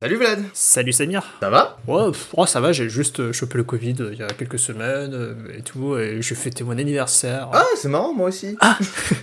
Salut Vlad Salut Samir Ça va? Ouais, oh, ça va, j'ai juste euh, chopé le Covid euh, il y a quelques semaines euh, et tout, et j'ai fêté mon anniversaire. Ah, c'est marrant, moi aussi Ah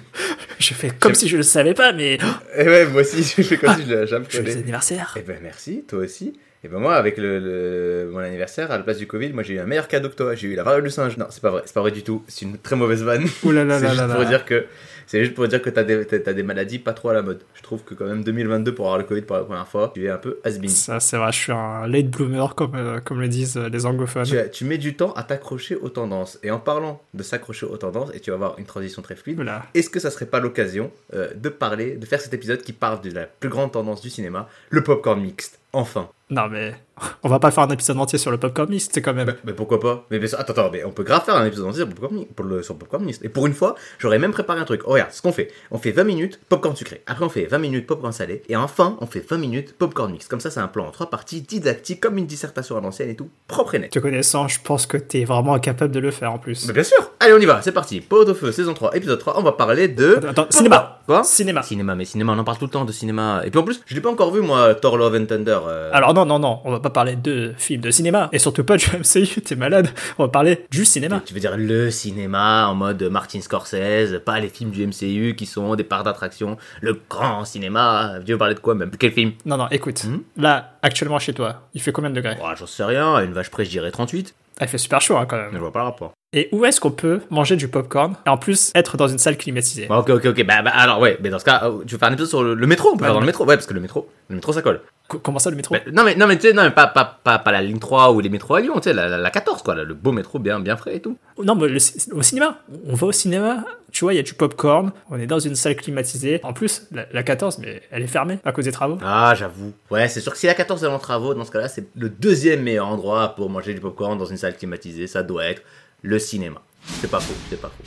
J'ai fait comme si je le savais pas, mais... Eh ouais, moi aussi, j'ai fait comme si je l'avais jamais connais. anniversaire Eh ben merci, toi aussi. Et ben moi, avec le, le- mon anniversaire, à la place du Covid, moi j'ai eu un meilleur cadeau que toi. J'ai eu la variole du singe. Non, c'est pas vrai, c'est pas vrai du tout. C'est une très mauvaise vanne. Ouh là là là juste là pour là. dire que c'est juste pour dire que t'as des, t'as- des maladies pas trop à la mode. Je trouve que quand même 2022 pour avoir le Covid pour la première fois, tu es un peu has-been. Ça, c'est vrai, je suis un late bloomer, comme, euh, comme le disent euh, les anglophones. Tu, mets du temps à t'accrocher aux tendances. Et en parlant de s'accrocher aux tendances, et tu vas avoir une transition très fluide. Est-ce que ça serait pas l'occasion euh, de parler, de faire cet épisode qui parle de la plus grande tendance du cinéma, le popcorn mixte? Enfin. Non mais, on va pas faire un épisode entier sur le popcorn mist, c'est quand même... Bah, mais pourquoi pas? Mais attends, attends, mais on peut grave faire un épisode entier sur le popcorn, mi- pour le, sur le popcorn mixte. Et pour une fois, j'aurais même préparé un truc. Oh, regarde, ce qu'on fait. On fait 20 minutes popcorn sucré. Après, on fait 20 minutes popcorn salé. Et enfin, on fait 20 minutes popcorn mixte. Comme ça, c'est un plan en trois parties, didactique, comme une dissertation à l'ancienne et tout. Propre et net. Te connaissant, je pense que t'es vraiment incapable de le faire en plus. Mais bien sûr Allez, on y va, c'est parti. Pot au feu, saison 3, épisode 3. On va parler de. Attends, attends, cinéma Quoi? Cinéma Cinéma, mais cinéma, on en parle tout le temps de cinéma. Et puis en plus, je l'ai pas encore vu, moi, Thor Love and Thunder. Euh, Alors non, non, non, on va pas parler de films de cinéma, et surtout pas du MCU, t'es malade, on va parler du cinéma. Tu veux dire le cinéma en mode Martin Scorsese, pas les films du MCU qui sont des parts d'attraction, le grand cinéma. Tu veux parler de quoi même? Quel film? Non, non, écoute, Hmm? Là, actuellement chez toi, il fait combien de degrés? Oh, J'en sais rien, à une vache près, je dirais 38. Ah, Il fait super chaud hein, quand Mais je même. vois pas le rapport. Et où est-ce qu'on peut manger du popcorn et en plus être dans une salle climatisée? Bon, ok, ok, ok. Bah, bah, alors, ouais, mais dans ce cas, euh, tu veux faire un épisode sur le, le métro? On peut Ouais, faire dans le métro Ouais, parce que le métro, le métro ça colle. Co- Comment ça le métro? Bah, non, mais, non, mais tu sais, non, mais pas, pas, pas, pas la ligne 3 ou les métros à Lyon, tu sais, la, la, la 14, quoi, le beau métro bien, bien frais et tout. Non, mais le au cinéma, on va au cinéma, tu vois, il y a du popcorn, on est dans une salle climatisée. En plus, la, la 14, mais elle est fermée à cause des travaux. Ah, j'avoue. Ouais, c'est sûr que si la 14 est en travaux, dans ce cas-là, c'est le deuxième meilleur endroit pour manger du popcorn dans une salle climatisée. Ça doit être le cinéma. C'est pas faux, c'est pas faux.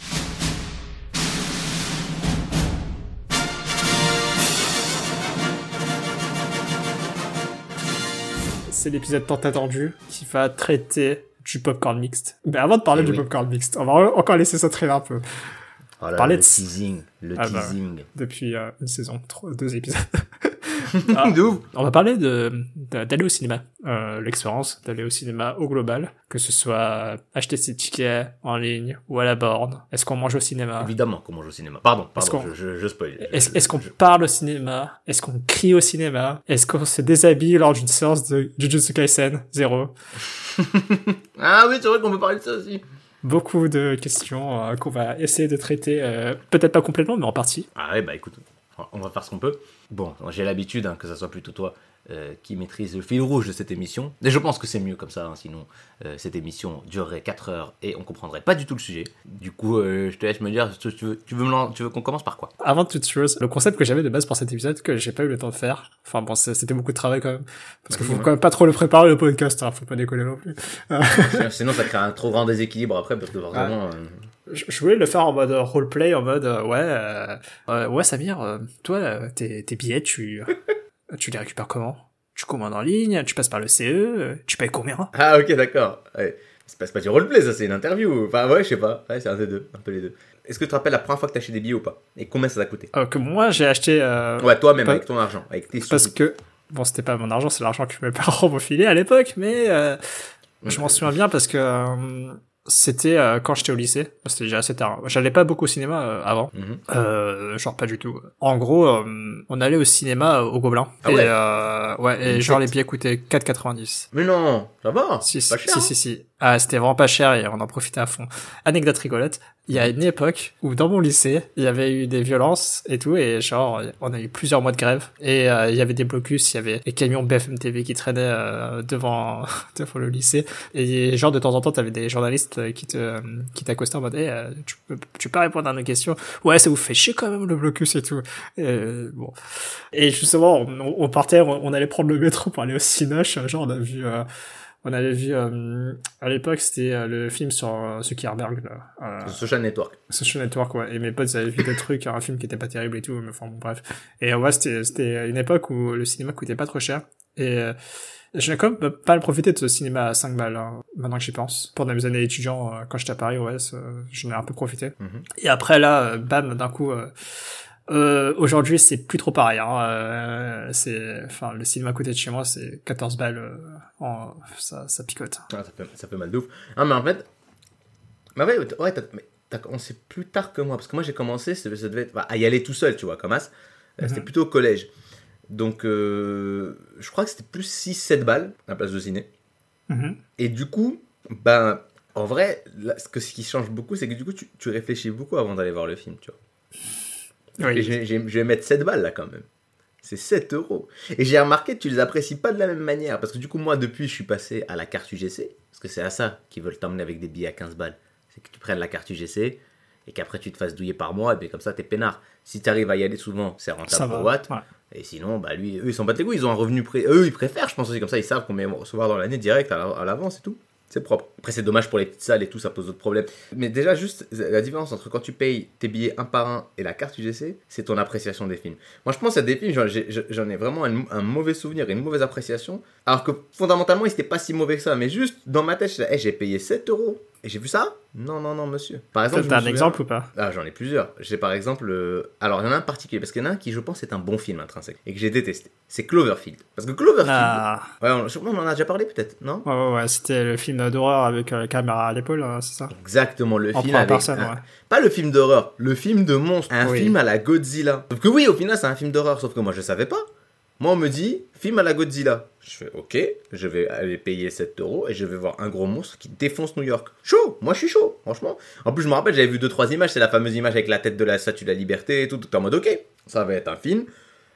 C'est l'épisode tant attendu qui va traiter du popcorn mixte. Mais avant de parler Eh du oui. popcorn mixte, on va encore laisser ça traîner un peu. Oh là, Parler le de- teasing, le Ah bah. teasing. Depuis euh, une saison, trois- deux épisodes. Ah. De ouf. On va parler de d'aller au cinéma, euh, l'expérience d'aller au cinéma au global, que ce soit acheter ses tickets en ligne ou à la borne. Est-ce qu'on mange au cinéma? Évidemment qu'on mange au cinéma. Pardon, pardon, je, je, je spoil. Est-ce qu'on je- parle au cinéma? Est-ce qu'on crie au cinéma? Est-ce qu'on se déshabille lors d'une séance de Jujutsu Kaisen? Zéro. Ah oui, c'est vrai qu'on peut parler de ça aussi. Beaucoup de questions euh, qu'on va essayer de traiter, euh, peut-être pas complètement, mais en partie. Ah ouais, bah écoute, on va faire ce qu'on peut. Bon, j'ai l'habitude hein, que ça soit plutôt toi euh, qui maîtrise le fil rouge de cette émission. Et je pense que c'est mieux comme ça, hein, sinon euh, cette émission durerait 4 heures et on comprendrait pas du tout le sujet. Du coup, euh, je te laisse me dire, tu tu veux, tu veux, qu'on commence par quoi? Avant toute chose, le concept que j'avais de base pour cet épisode, que j'ai pas eu le temps de faire, enfin bon, c'était beaucoup de travail quand même, parce qu'il Vas-y, faut ouais. quand même pas trop le préparer le podcast, hein, faut pas décoller non plus. Sinon- ça crée un trop grand déséquilibre après, parce que forcément... euh, Je voulais le faire en mode roleplay, en mode euh, ouais, euh, euh, ouais Samir, euh, toi euh, tes, tes billets, tu tu les récupères comment? Tu commandes en ligne, tu passes par le CE, euh, tu payes combien? Ah ok, d'accord. Ouais. C'est pas, pas du roleplay, ça, c'est une interview. Enfin, ouais, je sais pas. Ouais, c'est un des deux, un peu les deux. Est-ce que tu te rappelles la première fois que t'as acheté des billets ou pas? Et combien ça t'a coûté? Euh, Que moi j'ai acheté euh, Ouais, toi-même, pas- avec ton argent, avec tes parce sous. que bon c'était pas mon argent, c'est l'argent que mes parents m'ont filé à l'époque, mais euh, je m'en souviens bien parce que euh, c'était euh, quand j'étais au lycée, c'était déjà assez tard. J'allais pas beaucoup au cinéma euh, avant. Mhm. Euh, genre pas du tout. En gros, euh, on allait au cinéma euh, au Gobelin. Ah et ouais. euh, ouais, et Une genre les billets coûtaient 4,90. Mais non, ça va. Si, si, pas cher. si, hein. si, si. Ah, c'était vraiment pas cher et on en profitait à fond. Anecdote rigolote. Il y a une époque où dans mon lycée, il y avait eu des violences et tout et genre, on a eu plusieurs mois de grève et euh, il y avait des blocus, il y avait des camions BFM TV qui traînaient euh, devant, devant le lycée et genre de temps en temps, t'avais des journalistes euh, qui te, qui t'accostaient en mode, tu peux, tu peux répondre à nos questions. Ouais, ça vous fait chier quand même le blocus et tout. Et, bon. Et justement, on, on partait, on, on allait prendre le métro pour aller au Cinoche. Genre, on a vu, euh, on avait vu, euh, à l'époque, c'était euh, le film sur euh, Zuckerberg, là. Euh, Social Network. Social Network, ouais. Et mes potes avaient vu des trucs, un film qui était pas terrible et tout, mais enfin, bon, bref. Et ouais, c'était, c'était une époque où le cinéma coûtait pas trop cher. Et, euh, j'ai quand même pas profité de ce cinéma à 5 balles, hein, maintenant que j'y pense. Pendant mes années étudiants, euh, quand j'étais à Paris, ouais, j'en ai un peu profité. Mhm. Et après, là, euh, bam, d'un coup, euh, aujourd'hui, c'est plus trop pareil. Hein. Euh, c'est, enfin, le cinéma à côté de chez moi, c'est 14 balles. euh, en, ça, ça picote. Ah, ça, fait, ça fait mal de ouf. Ah, mais en fait. Mais ouais, t- ouais t'as mais t'as commencé plus tard que moi. Parce que moi, j'ai commencé ça ça devait être, à y aller tout seul, tu vois, comme as. Euh, C'était plutôt au collège. Donc, je crois que c'était plus 6-7 balles à la place de ciné. Mhm. Et du coup, ben, en vrai, là, ce, que, ce qui change beaucoup, c'est que du coup, tu, tu réfléchis beaucoup avant d'aller voir le film, tu vois. Oui. je vais mettre 7 balles là quand même. C'est 7 euros. Et j'ai remarqué que tu les apprécies pas de la même manière. Parce que du coup, moi, depuis, je suis passé à la carte UGC. Parce que c'est à ça qu'ils veulent t'emmener avec des billets à 15 balles. C'est que tu prennes la carte UGC et qu'après tu te fasses douiller par mois. Et bien comme ça, t'es peinard. Si tu arrives à y aller souvent, c'est rentable pour Watt. Ouais. Et sinon, bah lui, eux, ils s'en battent les couilles. Ils ont un revenu prêt. Eux, ils préfèrent, je pense aussi. Comme ça, ils savent combien ils vont recevoir dans l'année direct à l'avance et tout. C'est propre. Après, c'est dommage pour les petites salles et tout, ça pose d'autres problèmes. Mais déjà, juste la différence entre quand tu payes tes billets un par un et la carte UGC, c'est ton appréciation des films. Moi, je pense à des films, j'en ai vraiment un, mauvais souvenir et une mauvaise appréciation. Alors que fondamentalement, ils étaient pas si mauvais que ça. Mais juste dans ma tête, Hey, j'ai payé 7 euros et j'ai vu ça? Non, non, non, monsieur. Par exemple, T'as un souviens- exemple ou pas? Ah, j'en ai plusieurs. J'ai par exemple. euh, Alors, il y en a un particulier, parce qu'il y en a un qui, je pense, est un bon film intrinsèque et que j'ai détesté. C'est Cloverfield. Parce que Cloverfield. Ah, Ouais, on, je- on en a déjà parlé peut-être, non? Ouais, ouais, ouais, c'était le film d'horreur avec euh, la caméra à l'épaule, hein, c'est ça? Exactement, le En film avec. personne, un- ouais. Pas le film d'horreur, le film de monstre. Un Oui. film à la Godzilla. Sauf que oui, au final, c'est un film d'horreur, sauf que moi, je savais pas. Moi, on me dit, film à la Godzilla. Je fais, ok, je vais aller payer 7 euros et je vais voir un gros monstre qui défonce New York. Chaud Moi, je suis chaud, franchement. En plus, je me rappelle, j'avais vu deux trois images. C'est la fameuse image avec la tête de la statue de la liberté et tout. Tout en mode, ok, ça va être un film.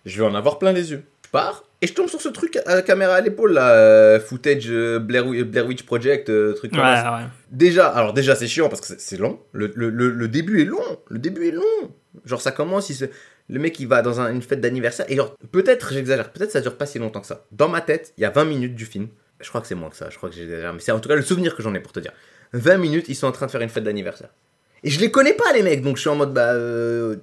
Je vais en avoir plein les yeux. Je pars et je tombe sur ce truc à la caméra à l'épaule, là. euh, footage euh, Blair, Blair Witch Project, euh, truc Ouais, comme ça. ouais. Déjà, alors déjà c'est chiant parce que c'est- c'est long. Le, le, le, le début est long. Le début est long. Genre ça commence, il se- le mec il va dans un- une fête d'anniversaire et genre peut-être j'exagère, peut-être ça dure pas si longtemps que ça. Dans ma tête, il y a 20 minutes du film. Je crois que c'est moins que ça, je crois que j'exagère, mais c'est en tout cas le souvenir que j'en ai pour te dire. 20 minutes, ils sont en train de faire une fête d'anniversaire. Et je les connais pas les mecs, donc je suis en mode bah euh,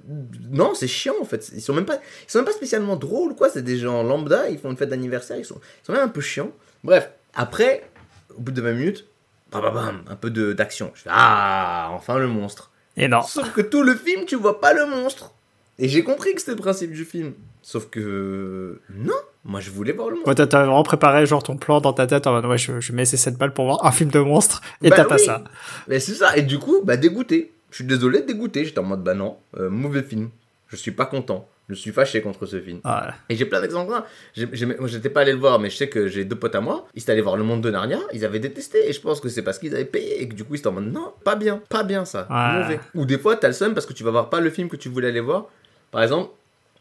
non c'est chiant en fait. Ils sont même pas, ils sont même pas spécialement drôles quoi. C'est des gens lambda, ils font une fête d'anniversaire, ils sont, ils sont même un peu chiants. Bref, après, au bout de 20 minutes, bam, bam, bam, un peu de- d'action. Je fais ah enfin le monstre. Et non. Sauf que tout le film tu vois pas le monstre. Et j'ai compris que c'était le principe du film. Sauf que non, moi je voulais voir le monstre. Ouais, t'as vraiment préparé genre ton plan dans ta tête en mode ouais, je, je mets ces 7 balles pour voir un film de monstre et Bah t'as pas ça. Mais c'est ça. Et du coup, bah dégoûté. Je suis désolé, dégoûté. J'étais en mode bah non, euh, mauvais film. Je suis pas content. Je suis fâché contre ce film. Ouais. Et j'ai plein d'exemples. Moi, j'étais pas allé le voir, mais je sais que j'ai deux potes à moi. Ils étaient allés voir Le Monde de Narnia. Ils avaient détesté. Et je pense que c'est parce qu'ils avaient payé. Et que du coup, ils étaient en mode non, pas bien, pas bien ça. Mauvais. Ou des fois, t'as le seum parce que tu vas voir pas le film que tu voulais aller voir. Par exemple,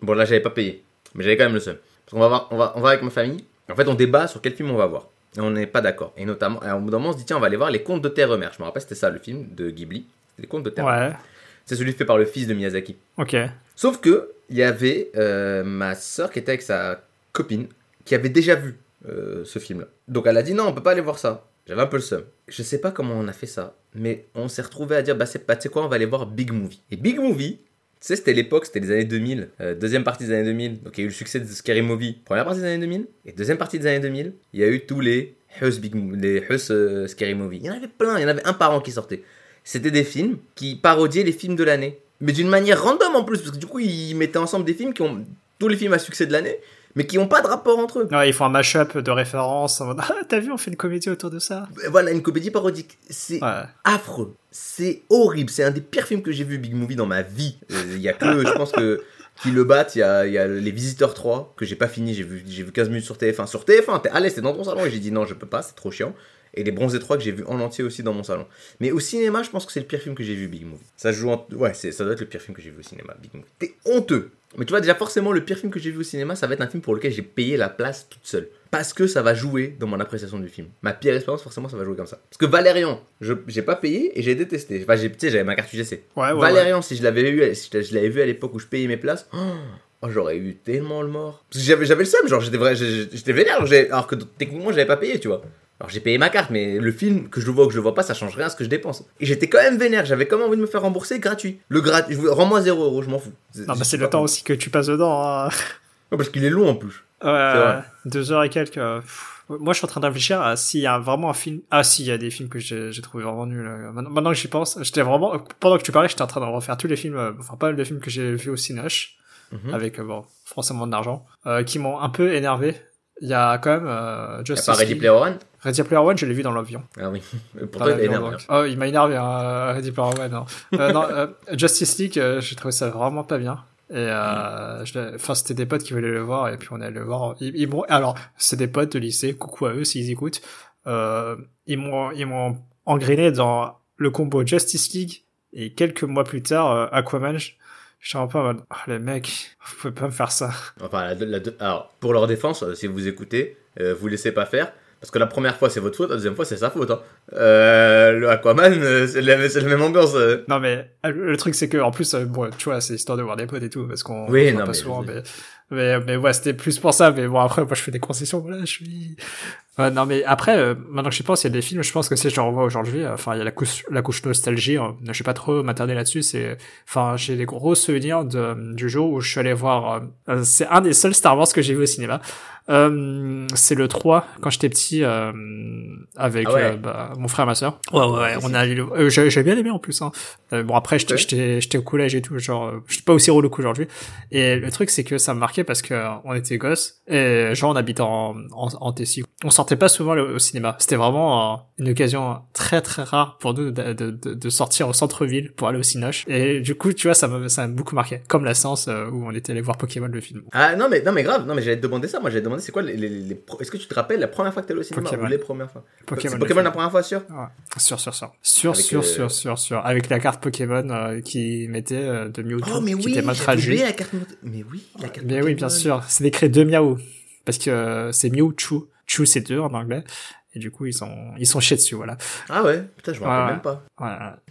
bon là, j'avais pas payé. Mais j'avais quand même le seum. Parce qu'on va, voir, on, va, on va avec ma famille. En fait, on débat sur quel film on va voir. Et on n'est pas d'accord. Et notamment, un bout d'un moment, on se dit tiens, on va aller voir Les Contes de Terre-Mère. Je me rappelle, c'était ça le film de Ghibli. Les Contes de Terre-Mère. Ouais. C'est celui fait par le fils de Miyazaki. Ok. Sauf que il y avait euh, ma soeur qui était avec sa copine qui avait déjà vu euh, ce film-là. Donc elle a dit non, on peut pas aller voir ça. J'avais un peu le seum. Je sais pas comment on a fait ça, mais on s'est retrouvé à dire bah c'est pas tu sais quoi, on va aller voir Big Movie. Et Big Movie, tu sais c'était l'époque, c'était les années 2000, euh, deuxième partie des années 2000. Donc il y a eu le succès de Scary Movie, première partie des années 2000 et deuxième partie des années 2000, il y a eu tous les Hus Big les euh, Scary Movie. Il y en avait plein, il y en avait un par an qui sortait. C'était des films qui parodiaient les films de l'année. Mais d'une manière random en plus, parce que du coup, ils mettaient ensemble des films qui ont tous les films à succès de l'année, mais qui n'ont pas de rapport entre eux. Ouais, ils font un mashup de références en ah, t'as vu, on fait une comédie autour de ça. Et Voilà, une comédie parodique. C'est Ouais. affreux. C'est horrible. C'est un des pires films que j'ai vu, Big Movie, dans ma vie. Euh, Il y a que, je pense que, qui le battent. Il y a, y a Les Visiteurs 3, que j'ai pas fini. J'ai vu, j'ai vu 15 minutes sur TF1. Sur TF1, t'es- allez, c'était dans ton salon. Et j'ai dit non, je peux pas, c'est trop chiant. Et Les Bronzés 3 que j'ai vu en entier aussi dans mon salon. Mais au cinéma, je pense que c'est le pire film que j'ai vu, Big Movie. Ça joue en... Ouais, ça doit être le pire film que j'ai vu au cinéma, Big Movie. T'es honteux. Mais tu vois, déjà, forcément, le pire film que j'ai vu au cinéma, ça va être un film pour lequel j'ai payé la place toute seule. Parce que ça va jouer dans mon appréciation du film. Ma pire expérience, forcément, ça va jouer comme ça. Parce que Valérian, je j'ai pas payé et j'ai détesté. Enfin, tu sais, j'avais ma carte UGC. Ouais, ouais, ouais. Valérian, si je l'avais eu, si je l'avais vu à l'époque où je payais mes places, oh, oh, j'aurais eu tellement le mort. Parce que j'avais, j'avais le seum, genre j'étais vrai, j'étais vénère, alors que techniquement j'avais pas payé, tu vois. Alors j'ai payé ma carte, mais le film, que je le vois ou que je le vois pas, ça change rien à ce que je dépense. Et j'étais quand même vénère, j'avais quand même envie de me faire rembourser gratuit. Le gratuit, rends-moi 0 euros, je m'en fous. Non, bah c'est le temps aussi que tu passes dedans. hein. Non, parce qu'il est long en plus. Ouais, deux heures et quelques. euh. Moi, je suis en train de réfléchir à s'il y a vraiment un film. Ah, si, il y a des films que j'ai trouvé vraiment nuls. euh. Maintenant, maintenant que j'y pense, j'étais vraiment. Pendant que tu parlais, j'étais en train de refaire tous les films, euh, enfin pas mal de films que j'ai vus au Cinoche. Mhm. avec, bon, forcément de l'argent, qui m'ont un peu énervé. Il y a quand même euh, Justice pas Ready. Player One Ready Player One, je l'ai vu dans l'avion. Ah oui. Pourtant, Dans il énervé. donc. Oh, il m'a énervé, hein, Ready Player One. Non. Euh, non, euh, Justice League, euh, j'ai trouvé ça vraiment pas bien. Et euh, l'ai- enfin, c'était des potes qui voulaient le voir, et puis on est allé le voir. Ils, ils m'ont, alors, c'est des potes de lycée, coucou à eux s'ils écoutent. Euh, ils m'ont, ils m'ont engrainé dans le combo Justice League, et quelques mois plus tard, euh, Aquaman. Je- en mode, oh, les mecs, vous pouvez pas me faire ça. Enfin, la alors, pour leur défense, euh, si vous écoutez, euh, vous laissez pas faire. Parce que la première fois, c'est votre faute, la deuxième fois, c'est sa faute. Hein. Euh, le Aquaman, c'est la, même ambiance. euh. Non mais le truc c'est que en plus bon tu vois c'est histoire de voir des potes et tout parce qu'on Oui, non, pas mais souvent mais mais mais ouais c'était plus pour ça mais bon après moi je fais des concessions voilà je suis Ouais, non mais après euh, maintenant que j'y pense il y a des films je pense que si je revois aujourd'hui euh, enfin il y a la couche la couche nostalgie hein, je vais pas trop m'attarder là-dessus c'est enfin j'ai des gros souvenirs de du jour où je suis allé voir euh, c'est un des seuls Star Wars que j'ai vu au cinéma. Euh, c'est le 3 quand j'étais petit euh, avec Ah ouais. euh, bah, mon frère et ma sœur. Ouais ouais, ouais on a euh, j'ai bien aimé en plus hein. Euh, bon après j'étais j'étais au collège et tout genre euh, j'étais pas aussi relou qu'aujourd'hui. Et le truc c'est que ça me marquait parce que euh, on était gosses et genre on habitait en en, en Tessie on sortait pas souvent au cinéma c'était vraiment euh, une occasion très très rare pour nous de, de, de, sortir au centre-ville pour aller au cinoche et du coup tu vois ça m'a ça m'a beaucoup marqué comme la séance euh, où on était allé voir Pokémon le film Ah non, mais, non, mais grave, non, mais j'allais te demander ça. Moi, j'allais demander c'est quoi les. les, les pro- Est-ce que tu te rappelles la première fois que t'es allé au cinéma Pokémon. ou les premières fois? Pokémon, Pokémon la première fois, sûr? Ouais. Sûr, sûr, sûr. Sûr, Avec, sûr, euh, sûr, sûr, sûr. Avec la carte Pokémon euh, qui mettait euh, de Mewtwo, Oh, mais qui oui, était mal j'avais traduit. la carte. Mais oui, la carte. Mais oui, bien sûr. C'est écrit de Miaou. Parce que euh, c'est Mewtwo. Chu, c'est deux en anglais. Et du coup, ils sont, ils sont chiés dessus, voilà. Ah ouais, putain, je me rappelle Ouais. même pas.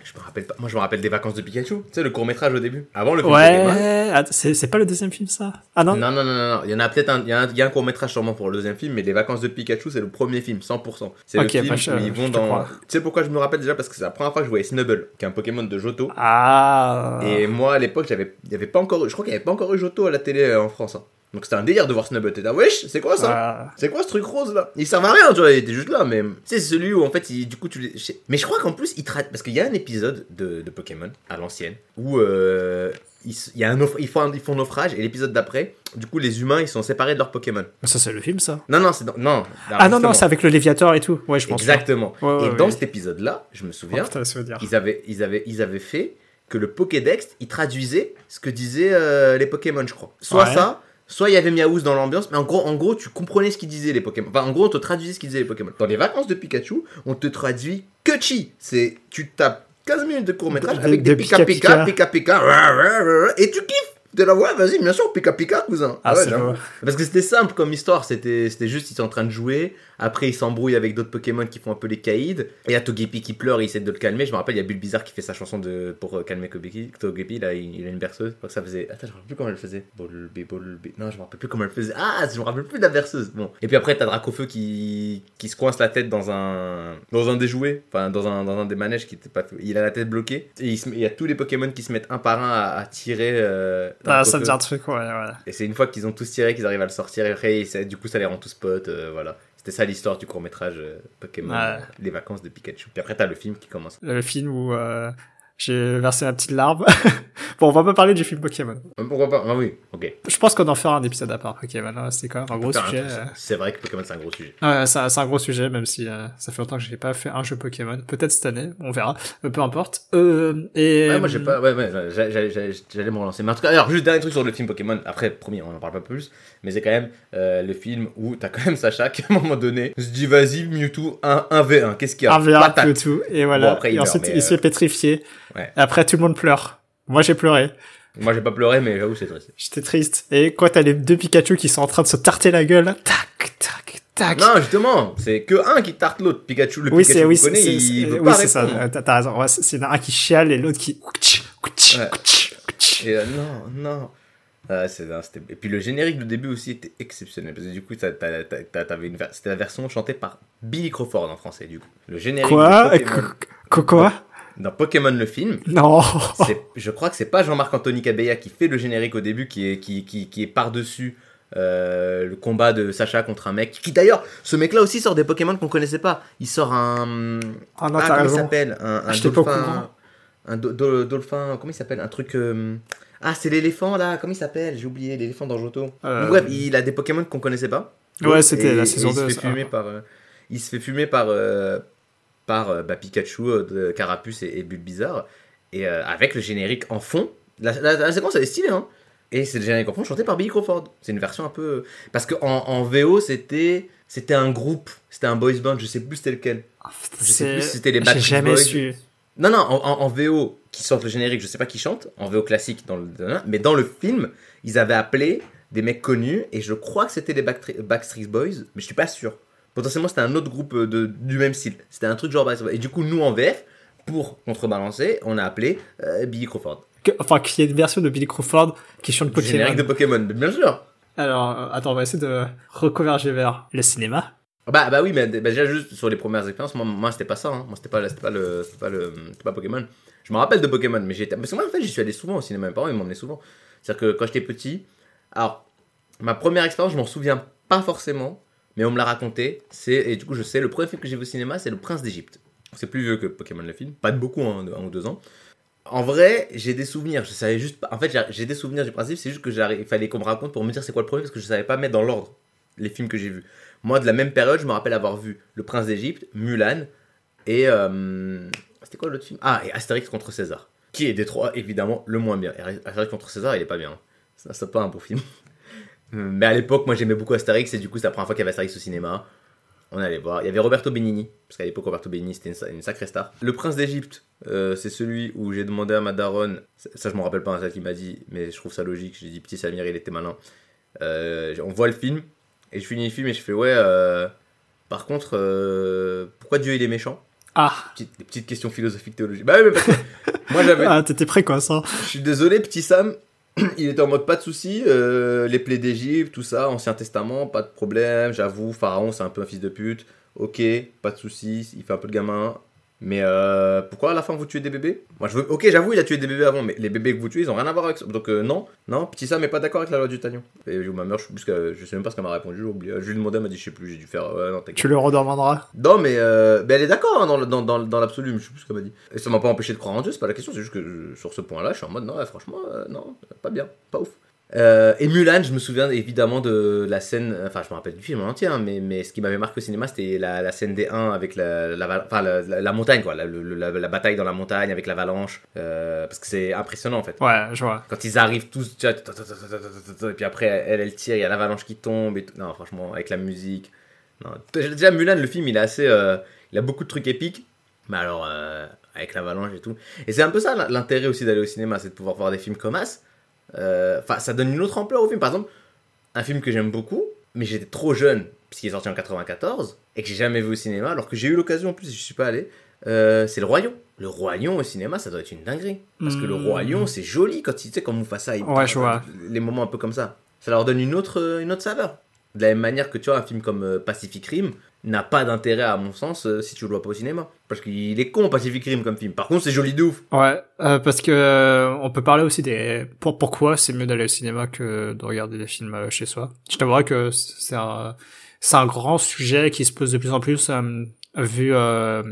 Je me rappelle pas. Moi, je me rappelle des vacances de Pikachu. Tu sais, le court métrage au début. Avant le film. Ouais, att- c'est, pas le deuxième film, ça? Ah non? Non, non, non, non. Il y en a peut-être un, il y a un, court métrage sûrement pour le deuxième film, mais Les Vacances de Pikachu, c'est le premier film, 100%. C'est Ok, le film bah, où ils vont dans. Tu sais pourquoi je me rappelle déjà? Parce que c'est la première fois que je voyais Snubble, qui est un Pokémon de Johto. Ah. Et moi, à l'époque, j'avais, il y avait pas encore, je crois qu'il y avait pas encore eu Johto à la télé euh, en France. hein. Donc c'était un délire de voir Snubble. T'étais là, wesh, c'est quoi ça Ah. C'est quoi ce truc rose là Il servait à rien, tu vois, il était juste là, mais. C'est celui où en fait, il- du coup, tu Mais je crois qu'en plus, il traite. Parce qu'il y a un épisode de, de Pokémon, à l'ancienne, où euh, il y a un ils, font ils font naufrage, et l'épisode d'après, du coup, les humains, ils sont séparés de leurs Pokémon. Ça, c'est le film, ça? Non, non, c'est dans- Non. Ah non, non, c'est avec le Léviator et tout. Ouais, je pense. Exactement. Ouais, ouais, et ouais, dans cet épisode-là, je me Oh, souviens, putain, veut dire. ils, avaient, ils, avaient, ils avaient fait que le Pokédex, il traduisait ce que disaient euh, les Pokémon, je crois. Soit ça, soit il y avait Miaouz dans l'ambiance, mais en gros, en gros, tu comprenais ce qu'ils disaient les Pokémon. Enfin, en gros, on te traduisait ce qu'ils disaient les Pokémon. Dans les vacances de Pikachu, on te traduit que Chi. C'est, tu tapes 15 minutes de court métrage De- avec de des Pika Pika Pika, Pika Pika, rah, et tu kiffes. T'es là, ouais, vas-y, bien sûr, Pika Pika, cousin. Ah, ouais, c'est j'avoue. beau. Parce que c'était simple comme histoire, c'était juste ils sont en train de jouer, après ils s'embrouillent avec d'autres Pokémon qui font un peu les caïds, et il y a Togepi qui pleure, il essaie de le calmer, je me rappelle il y a Bulbizarre qui fait sa chanson de pour euh, calmer Togepi, Togepi là il, il a une berceuse, je crois que ça faisait, attends je me rappelle plus comment elle le faisait, Bolbi Bolbi, non je me rappelle plus comment elle le faisait, ah je me rappelle plus de la berceuse, bon, et puis après t'as Dracofeu qui qui se coince la tête dans un dans un des jouets, enfin dans un, dans un des manèges qui était pas, il a la tête bloquée, et il, se il y a tous les Pokémon qui se mettent un par un à, à tirer euh, Ah, ça dit un truc, ouais, ouais. Et c'est une fois qu'ils ont tous tiré qu'ils arrivent à le sortir et après, ça- du coup, ça les rend tous potes. euh, voilà. C'était ça l'histoire du court métrage Pokémon, Ouais. euh, les vacances de Pikachu. Puis après, t'as le film qui commence. Le film où euh, j'ai versé ma petite larme. bon, on va pas parler du film Pokémon. Euh, Pourquoi pas? Ah oui, ok. Je pense qu'on en fera un épisode à part Pokémon. hein, C'est quand même un gros sujet. euh. C'est vrai que Pokémon, c'est un gros sujet. Ouais, c'est un gros sujet, même si euh, ça fait longtemps que j'ai pas fait un jeu Pokémon. Peut-être cette année, on verra. Peu importe. Euh, et Ouais, moi, j'ai pas. Ouais, ouais, j'a- j'a- j'a- j'allais me relancer. Mais en tout cas, alors, juste dernier truc sur le film Pokémon. Après, promis, on en parle pas plus. Mais c'est quand même euh, le film où t'as quand même Sacha qui, à un moment donné, se dit vas-y, Mewtwo, 1, 1v1. Qu'est-ce qu'il y a? Un VR Patate. que tout. Et voilà. Bon, après, il et meurt, ensuite, il se fait pétrifier. Ouais. Après, tout le monde pleure. Moi, j'ai pleuré. Moi, j'ai pas pleuré, mais j'avoue, c'est triste. J'étais triste. Et quoi, t'as les deux Pikachu qui sont en train de se tarter la gueule. Tac, tac, tac. Non, justement, c'est que un qui tarte l'autre. Pikachu, le oui, Pikachu c'est oui, connaît, il veut oui, pas c'est ça. T'as raison. Ouais, c'est un qui chiale et l'autre qui. Ouais. Et euh, non, non. Ah, c'est- non, et puis le générique du début aussi était exceptionnel. Parce que du coup, t'as- t'as- t'as- t'as- t'avais une c'était la version chantée par Billy Crawford en français, du coup. Le générique Quoi? de Pokémon, Quoi? Dans Pokémon le film. Non. je crois que c'est pas Jean-Marc Anthony Cabella qui fait le générique au début, qui est, qui, qui, qui est par-dessus euh, le combat de Sacha contre un mec. Qui d'ailleurs, ce mec-là aussi sort des Pokémon qu'on connaissait pas. Il sort un. Ah non, ah, comment il s'appelle? Un, un pas courant. Un do- do- dolphin, comment il s'appelle? Un truc. euh, Ah, c'est l'éléphant là, comment il s'appelle? J'ai oublié, l'éléphant dans Johto. Euh, Bref, il a des Pokémon qu'on connaissait pas. Ouais, c'était la saison il se 2, fait fumer par, il se fait fumer par, par euh, bah, Pikachu, euh, de Carapuce et, et Bulbizarre. Et euh, avec le générique en fond. La, la- la séquence, elle est stylée, hein. Et c'est le générique en fond chanté par Billy Crawford. C'est une version un peu. Parce qu'en en VO, c'était. C'était un groupe, c'était un boys band, je sais plus c'était lequel. Ah, Je sais plus c'était les J'ai Backstreet jamais Boys. su. Non, non, en, VO, qui sortent le générique, je sais pas qui chante, en VO classique, dans le, mais dans le film, ils avaient appelé des mecs connus, et je crois que c'était les Backstreet, Backstreet Boys, mais je suis pas sûr. Potentiellement, c'était un autre groupe euh, de, du même style. C'était un truc genre. Et du coup, nous, en VF, pour contrebalancer, on a appelé euh, Billy Crawford. Que- Enfin, qu'il y ait une version de Billy Crawford qui chante Pokémon. générique de Pokémon, bien sûr. Alors, euh, attends, on va essayer de reconverger vers le cinéma. Bah, bah oui, mais bah, déjà, juste sur les premières expériences, moi, moi c'était pas ça. hein. Moi, c'était pas, c'était pas, le, c'était pas, le, pas Pokémon. Je me rappelle de Pokémon, mais j'étais. Parce que moi, en fait, j'y suis allé souvent au cinéma. Mes parents, ils m'emmenaient souvent. C'est-à-dire que quand j'étais petit. Alors, ma première expérience, je m'en souviens pas forcément, mais on me l'a raconté. C'est, et du coup, je sais, le premier film que j'ai vu au cinéma, c'est Le Prince d'Égypte. C'est plus vieux que Pokémon le film. Pas de beaucoup, hein, de un ou deux ans. En vrai, j'ai des souvenirs. Je savais juste pas. En fait, j'ai- des souvenirs du principe. C'est juste que il fallait qu'on me raconte pour me dire c'est quoi le premier parce que je savais pas mettre dans l'ordre les films que j'ai vus. Moi, de la même période, je me rappelle avoir vu Le Prince d'Égypte, Mulan et. euh, C'était quoi l'autre film? Ah, et Astérix contre César. Qui est des trois, évidemment, le moins bien. Et Astérix contre César, il est pas bien. Ça, c'est pas un bon film. Mais à l'époque, moi, j'aimais beaucoup Astérix et du coup, c'est la première fois qu'il y avait Astérix au cinéma. On allait voir. Il y avait Roberto Benigni, parce qu'à l'époque, Roberto Benigni, c'était une, sa- une sacrée star. Le Prince d'Égypte, euh, c'est celui où j'ai demandé à ma daronne, ça, je me rappelle pas, hein, celle qui m'a dit, mais je trouve ça logique. J'ai dit, petit Samir, il était malin. Euh, on voit le film, et je finis le film et je fais, ouais, euh, par contre, pourquoi Dieu il est méchant? Ah, Petite- Des petites questions philosophiques théologiques. Bah oui, mais parce que moi j'avais. ah t'étais précoce, hein. Je suis désolé, petit Sam. Il était en mode pas de soucis, euh, les plaies d'Égypte, tout ça, Ancien Testament, pas de problème, j'avoue, Pharaon c'est un peu un fils de pute, ok, pas de soucis, il fait un peu de gamin, mais euh, pourquoi à la fin vous tuez des bébés? Moi je veux, ok, j'avoue, il a tué des bébés avant, mais les bébés que vous tuez ils ont rien à voir avec ça, donc euh, non, non, petit Sam est pas d'accord avec la loi du Talion. Et ma mère, je, que- je sais même pas ce qu'elle m'a répondu, j'ai oublié, je lui ai demandé, elle m'a dit je sais plus, j'ai dû faire, ouais, non. Tu le redemanderas. Non, mais, euh, mais elle est d'accord hein, dans, dans, dans, dans l'absolu, mais je sais plus ce qu'elle m'a dit. Et ça m'a pas empêché de croire en Dieu, c'est pas la question, c'est juste que euh, sur ce point-là, je suis en mode non, ouais, franchement, euh, non, pas bien, pas ouf. Euh, et Mulan, je me souviens évidemment de la scène, enfin je me rappelle du film en entier, hein, mais, mais ce qui m'avait marqué au cinéma c'était la, scène des 1 avec la, la, enfin, la montagne, quoi, la, bataille dans la montagne avec l'avalanche, euh, parce que c'est impressionnant en fait. Ouais, je vois. Quand ils arrivent tous, et puis après elle, elle tire, il y a l'avalanche qui tombe, et tout. non franchement, avec la musique. Non. Déjà Mulan, le film, il est assez, euh, il a beaucoup de trucs épiques, mais alors avec l'avalanche et tout. Et c'est un peu ça l'intérêt aussi d'aller au cinéma, c'est de pouvoir voir des films comme As euh, Enfin, ça donne une autre ampleur au film. Par exemple, un film que j'aime beaucoup, mais j'étais trop jeune puisqu'il est sorti en 94 et que j'ai jamais vu au cinéma, alors que j'ai eu l'occasion en plus, je suis pas allé. euh, c'est le Lion. Le Lion au cinéma, ça doit être une dinguerie. Parce que le Hmm. Roi Lion, c'est joli quand tu sais, quand Mufasa, il Ouais, je vois. les moments un peu comme ça. Ça leur donne une autre, une autre saveur. De la même manière que tu vois, un film comme euh, Pacific Rim n'a pas d'intérêt, à mon sens, euh, si tu le vois pas au cinéma. Parce qu'il est con, Pacific Rim, comme film. Par contre, c'est joli de ouf. Ouais, euh, parce que euh, on peut parler aussi des pour, pourquoi c'est mieux d'aller au cinéma que de regarder des films euh, chez soi. Je t'avouerais que c'est un c'est un grand sujet qui se pose de plus en plus euh, vu euh,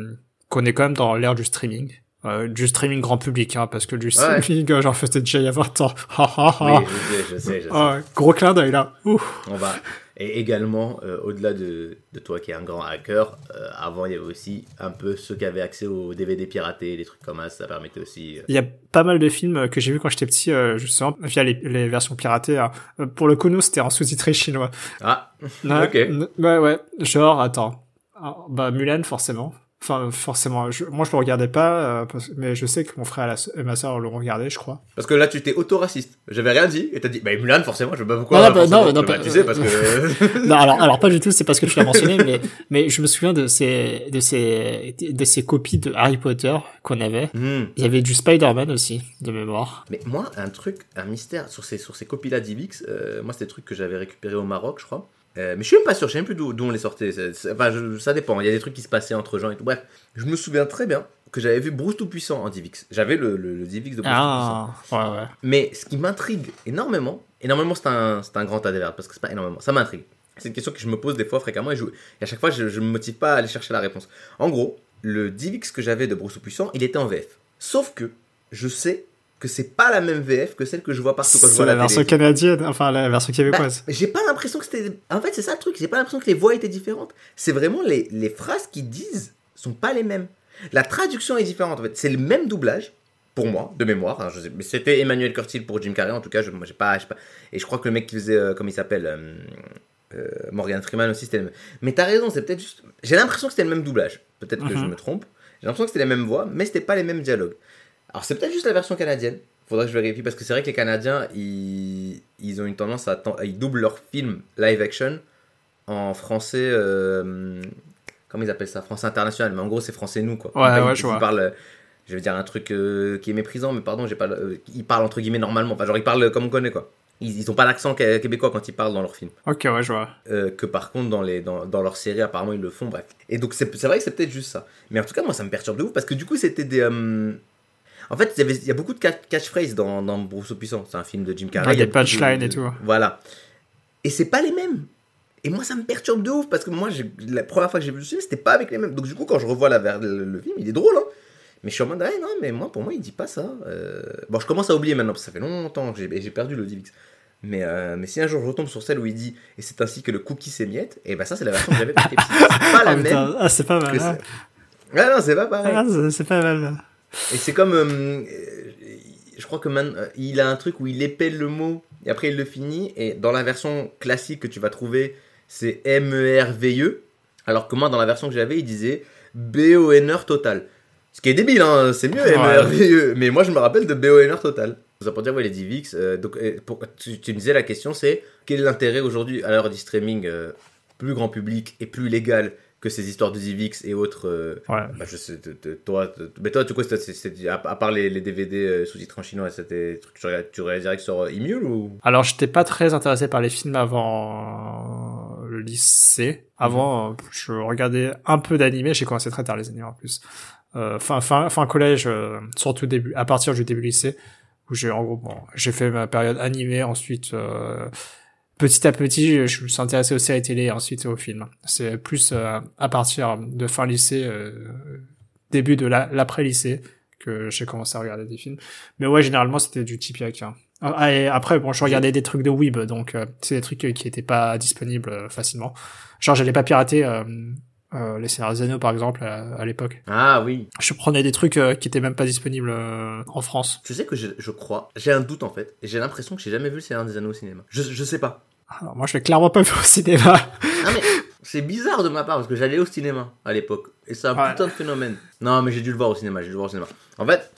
qu'on est quand même dans l'ère du streaming. Euh, du streaming grand public, hein, parce que du Ouais. streaming, euh, j'en faisais déjà il y a 20 ans. Ha, ha, ha. Oui, je sais, je sais, je sais. Gros clin d'œil là. Ouh. On va. Et également, euh, au-delà de, de toi qui es un grand hacker, euh, avant il y avait aussi un peu ceux qui avaient accès aux DVD piratés, des trucs comme ça, ça permettait aussi. euh, Il y a pas mal de films que j'ai vus quand j'étais petit, euh, justement, via les, les versions piratées. hein. Euh, Pour le coup, nous, c'était en sous-titré chinois. Ah, Ok. Ouais, ouais. Genre, attends. Ah, Bah, Mulan, forcément. Enfin, forcément. Je- moi, je le regardais pas, euh, parce- mais je sais que mon frère et, la so- et ma soeur l'ont regardé, je crois. parce que là tu t'es auto-raciste. J'avais rien dit et t'as dit, bah Mulan forcément, je veux pas pourquoi. Non, non, bah, forcément. non, non, pas- tu sais, parce que. non, alors, alors pas du tout, c'est parce que tu l'as mentionné, mais, mais je me souviens de ces, de ces, de ces copies de Harry Potter qu'on avait. Hmm. Il y avait du Spider-Man aussi, de mémoire. Mais moi, un truc, un mystère sur ces, sur ces copies-là d'Ivix, euh, moi, c'est des trucs que j'avais récupérés au Maroc, je crois. Euh, mais je suis même pas sûr, je sais même plus d'où on les sortait. Enfin, je- ça dépend, il y a des trucs qui se passaient entre gens et tout. Bref, je me souviens très bien que j'avais vu Bruce Tout-Puissant en Divix. J'avais le, le, de Bruce Tout-Puissant. Ah, ouais, ouais. Mais ce qui m'intrigue énormément, énormément c'est un, c'est un grand adverbe parce que c'est pas énormément, ça m'intrigue. C'est une question que je me pose des fois fréquemment et, je- et à chaque fois je, je me motive pas à aller chercher la réponse. En gros, le Divix que j'avais de Bruce Tout-Puissant, il était en VF. Sauf que je sais que c'est pas la même VF que celle que je vois partout quand je C'est vois la la, version télé. canadienne, enfin la version Bah, québécoise. j'ai pas l'impression que c'était. En fait, c'est ça le truc. J'ai pas l'impression que les voix étaient différentes. C'est vraiment les, les phrases qu'ils disent sont pas les mêmes. La traduction est différente. En fait, c'est le même doublage pour moi, de mémoire. hein, je c'était Emmanuel Curtil pour Jim Carrey. En tout cas, je, moi, j'ai pas, pas. Et je crois que le mec qui faisait, euh, comme il s'appelle, euh, euh, Morgan Freeman aussi, c'était le même. Mais t'as raison, c'est peut-être juste. J'ai l'impression que c'était le même doublage. Peut-être que je Mhm. me trompe. J'ai l'impression que c'était les mêmes voix, mais c'était pas les mêmes dialogues. Alors c'est peut-être juste la version canadienne. Faudrait que je vérifie parce que c'est vrai que les Canadiens, ils, ils ont une tendance à, ils doublent leurs films live action en français. euh, comment ils appellent ça? Français international. Mais en gros, c'est français nous quoi. Ouais, ouais, ils, je ils vois. parlent, euh, je vais dire un truc euh, qui est méprisant, mais pardon, j'ai pas. euh, ils parlent entre guillemets normalement. Enfin, genre ils parlent comme on connaît quoi. Ils, ils ont pas l'accent qué- québécois quand ils parlent dans leurs films. Ok, ouais, je vois. Euh, que par contre dans, les, dans, dans leurs séries apparemment ils le font bref et donc c'est c'est vrai que c'est peut-être juste ça mais en tout cas moi ça me perturbe de ouf parce que du coup c'était des euh, en fait il y, a beaucoup de ca- catchphrases dans, dans Bruce Puissant c'est un film de Jim Carrey Ouais, il y a des punchlines et tout. voilà et c'est pas les mêmes et moi ça me perturbe de ouf parce que moi la première fois que j'ai vu le film c'était pas avec les mêmes donc du coup quand je revois la, le, le film il est drôle hein mais je suis en mode, ah non, mais moi, pour moi, il dit pas ça. Euh, Bon, je commence à oublier maintenant, parce que ça fait longtemps que j'ai perdu le DivX. Mais, euh, mais si un jour je retombe sur celle où il dit et c'est ainsi que le cookie s'émiette, et ben ça c'est la version que j'avais. C'est pas la Ah, même. ah, c'est pas mal. Ah non, c'est pas pareil. Ah, c'est pas mal. Et c'est comme. euh, je crois que man- euh, il a un truc où il épelle le mot et après il le finit. Et dans la version classique que tu vas trouver, c'est M-E-R-V-E. Alors que moi, dans la version que j'avais, il disait B-O-N-R total. Ce qui est débile, hein, c'est mieux Ouais. M-E-R-V-E. Mais moi, je me rappelle de B-O-N-R total. Ça pour dire, ouais, les DivX. euh, donc, pour- tu, tu me disais, la question c'est quel est l'intérêt aujourd'hui, à l'heure du streaming euh, plus grand public et plus légal que ces histoires de DivX et autres. euh, Ouais. bah, je sais, te- te- toi, te- mais toi, quoi, c'était- c'était- à, à part les, les DVD euh, sous-titres en chinois, c'était tu tu regardes direct sur euh, Emule ou? Alors, j'étais pas très intéressé par les films avant le lycée. Avant, euh, je regardais un peu d'animé. J'ai commencé très tard les animés en plus. Euh, fin, fin, fin collège, euh, surtout début, à partir du début lycée, où j'ai en gros, bon, j'ai fait ma période animée. Ensuite, euh, petit à petit, je me suis intéressé aux séries télé et ensuite aux films. C'est plus euh, à partir de fin lycée, euh, début de la- l'après-lycée, que j'ai commencé à regarder des films. Mais ouais, généralement, c'était du type hein. Ah, et après, bon, je regardais des trucs de Weeb, donc euh, c'est des trucs euh, qui étaient pas disponibles euh, facilement. Genre, j'allais pas pirater euh, les des Anneaux, par exemple, à, à l'époque. Ah oui. Je prenais des trucs euh, qui étaient même pas disponibles euh, en France. Tu sais que je, je crois, j'ai un doute en fait, et j'ai l'impression que j'ai jamais vu le Seigneur des Anneaux au cinéma. Je, je sais pas. Alors, moi, je l'ai clairement pas vu au cinéma. Ah mais c'est bizarre de ma part parce que j'allais au cinéma à l'époque et c'est un Ouais. putain de phénomène. Non mais j'ai dû le voir au cinéma, j'ai dû le voir au cinéma. En fait,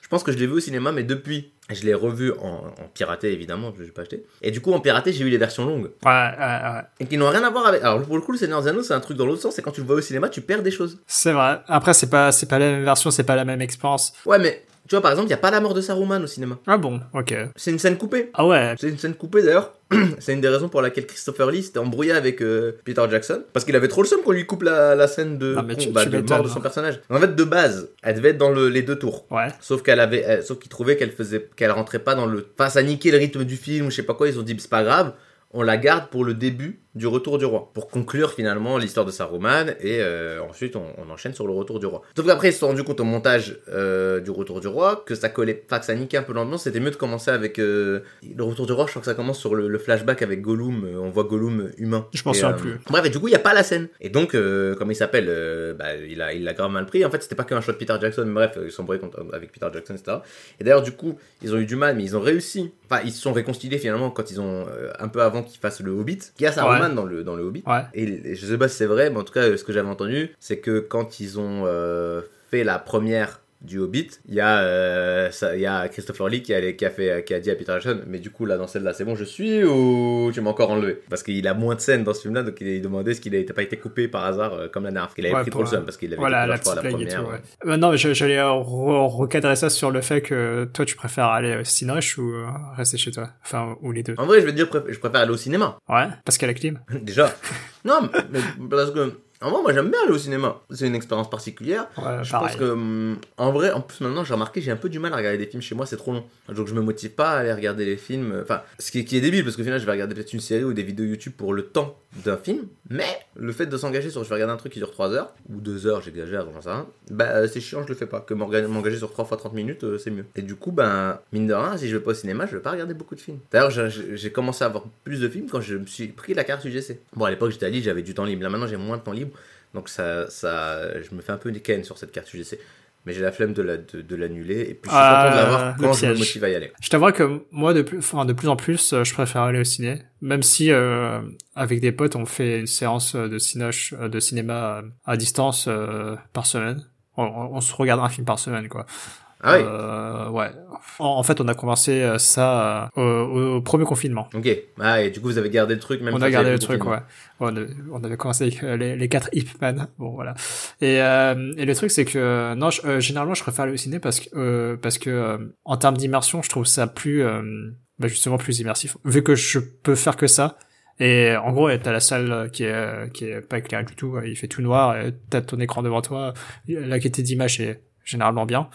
je pense que je l'ai vu au cinéma mais depuis je l'ai revu en, en piraté évidemment, je l'ai pas acheté. Et du coup en piraté j'ai eu les versions longues Ouais, ouais, ouais. et qui n'ont rien à voir avec. Alors pour le coup le Seigneur Anneaux c'est un truc dans l'autre sens, c'est quand tu le vois au cinéma tu perds des choses. C'est vrai. Après, c'est pas, c'est pas la même version, c'est pas la même expérience. Ouais mais tu vois par exemple il y a pas la mort de Saruman au cinéma. Ah bon, ok. C'est une scène coupée. Ah ouais. C'est une scène coupée d'ailleurs. c'est une des raisons pour laquelle Christopher Lee s'était embrouillé avec euh, Peter Jackson. Parce qu'il avait trop le seum qu'on lui coupe la, la scène de, Ah, mais tu- bah, tu de m'étonnes, mort de son hein. personnage. En fait, de base, elle devait être dans le- les deux tours. Ouais. Sauf qu'elle avait, sauf qu'ils trouvaient qu'elle faisait, qu'elle rentrait pas dans le. Enfin, ça niquait le rythme du film ou je sais pas quoi. Ils ont dit c'est pas grave. On la garde pour le début du retour du roi. Pour conclure finalement l'histoire de Saruman et euh, ensuite on, on enchaîne sur le retour du roi. Sauf qu'après ils se sont rendus compte au montage euh, du retour du roi que ça collait, enfin que ça niquait un peu l'ambiance. C'était mieux de commencer avec euh, le retour du roi. Je crois que ça commence sur le, le flashback avec Gollum. on voit Gollum humain. Je m'en souviens plus. Bref, et du coup, il n'y a pas la scène. Et donc, comment il s'appelle bah, Il a, il a grave mal pris. En fait, c'était pas qu'un choix de Peter Jackson. Mais bref, ils sont avec Peter Jackson, etc. Et d'ailleurs, du coup, ils ont eu du mal, mais ils ont réussi. Enfin, ils se sont réconciliés finalement quand ils ont, un peu avant qu'ils fassent le Hobbit. Qu'il y a Saruman dans, le, dans le Hobbit. Ouais. Et, je sais pas si c'est vrai, mais en tout cas, ce que j'avais entendu, c'est que quand ils ont euh, fait la première du Hobbit, il y a euh, y a Christopher Lee qui a, qui a fait qui a dit à Peter Jackson mais du coup là dans celle-là c'est bon je suis ou tu m'as encore enlevé? Parce qu'il a moins de scènes dans ce film-là donc il, il demandait est-ce qu'il n'avait pas été coupé par hasard euh, comme la dernière fois qu'il avait Ouais, pris trop le seum parce qu'il avait Voilà, été la fois la tout, première ouais. Euh, non, mais je- j'allais euh, re- recadrer ça sur le fait que toi, tu préfères aller au Cinoche ou euh, rester chez toi? Enfin, ou les deux? en vrai je te dire je préfère aller au cinéma Ouais, parce a la clim. déjà non mais parce que en vrai moi j'aime bien aller au cinéma c'est une expérience particulière Ouais, Je pareil. pense que, hum, en vrai, en plus maintenant, j'ai remarqué, j'ai un peu du mal à regarder des films chez moi, c'est trop long. Donc je me motive pas à aller regarder les films. Enfin, ce qui, qui est débile, parce qu'au final, je vais regarder peut-être une série ou des vidéos YouTube pour le temps d'un film, mais le fait de s'engager sur je vais regarder un truc qui dure 3 heures, ou 2 heures, j'exagère, j'en sais rien, bah euh, c'est chiant, je le fais pas. Que m'engager sur 3 fois 30 minutes, euh, c'est mieux. Et du coup, ben, mine de rien, si je vais pas au cinéma, je vais pas regarder beaucoup de films. D'ailleurs, j'ai- commencé à avoir plus de films quand je me suis pris la carte UGC. Bon, à l'époque, j'étais à j'avais du temps libre. Là, maintenant, j'ai moins de temps libre, donc ça, ça, je me fais un peu des ken sur cette carte UGC. Mais j'ai la flemme de la- de, de l'annuler, et puis je suis Ah, content de l'avoir quand je me motive à y aller. Je t'avoue que moi, de plus, enfin, de plus en plus, euh, je préfère aller au ciné. Même si, euh, avec des potes, on fait une séance euh, de, cinoche, euh, de cinéma à distance euh, par semaine. On, on- on se regarde un film par semaine, quoi. Ah oui, Euh, ouais. En, en fait, on a commencé euh, ça euh, au, au premier confinement. ok. Ah, et du coup, vous avez gardé le truc, même on a gardé le truc, ouais. On, avait commencé avec euh, les, les quatre Ip Man. Bon, voilà. Et, euh, et le truc, c'est que non, je- euh, généralement, je préfère au ciné parce que euh, parce que euh, en termes d'immersion, je trouve ça plus euh, bah, justement plus immersif. Vu que je peux faire que ça. Et en gros, t'as la salle qui est qui est pas éclairée du tout. Il fait tout noir. T'as ton écran devant toi. La qualité d'image est généralement bien.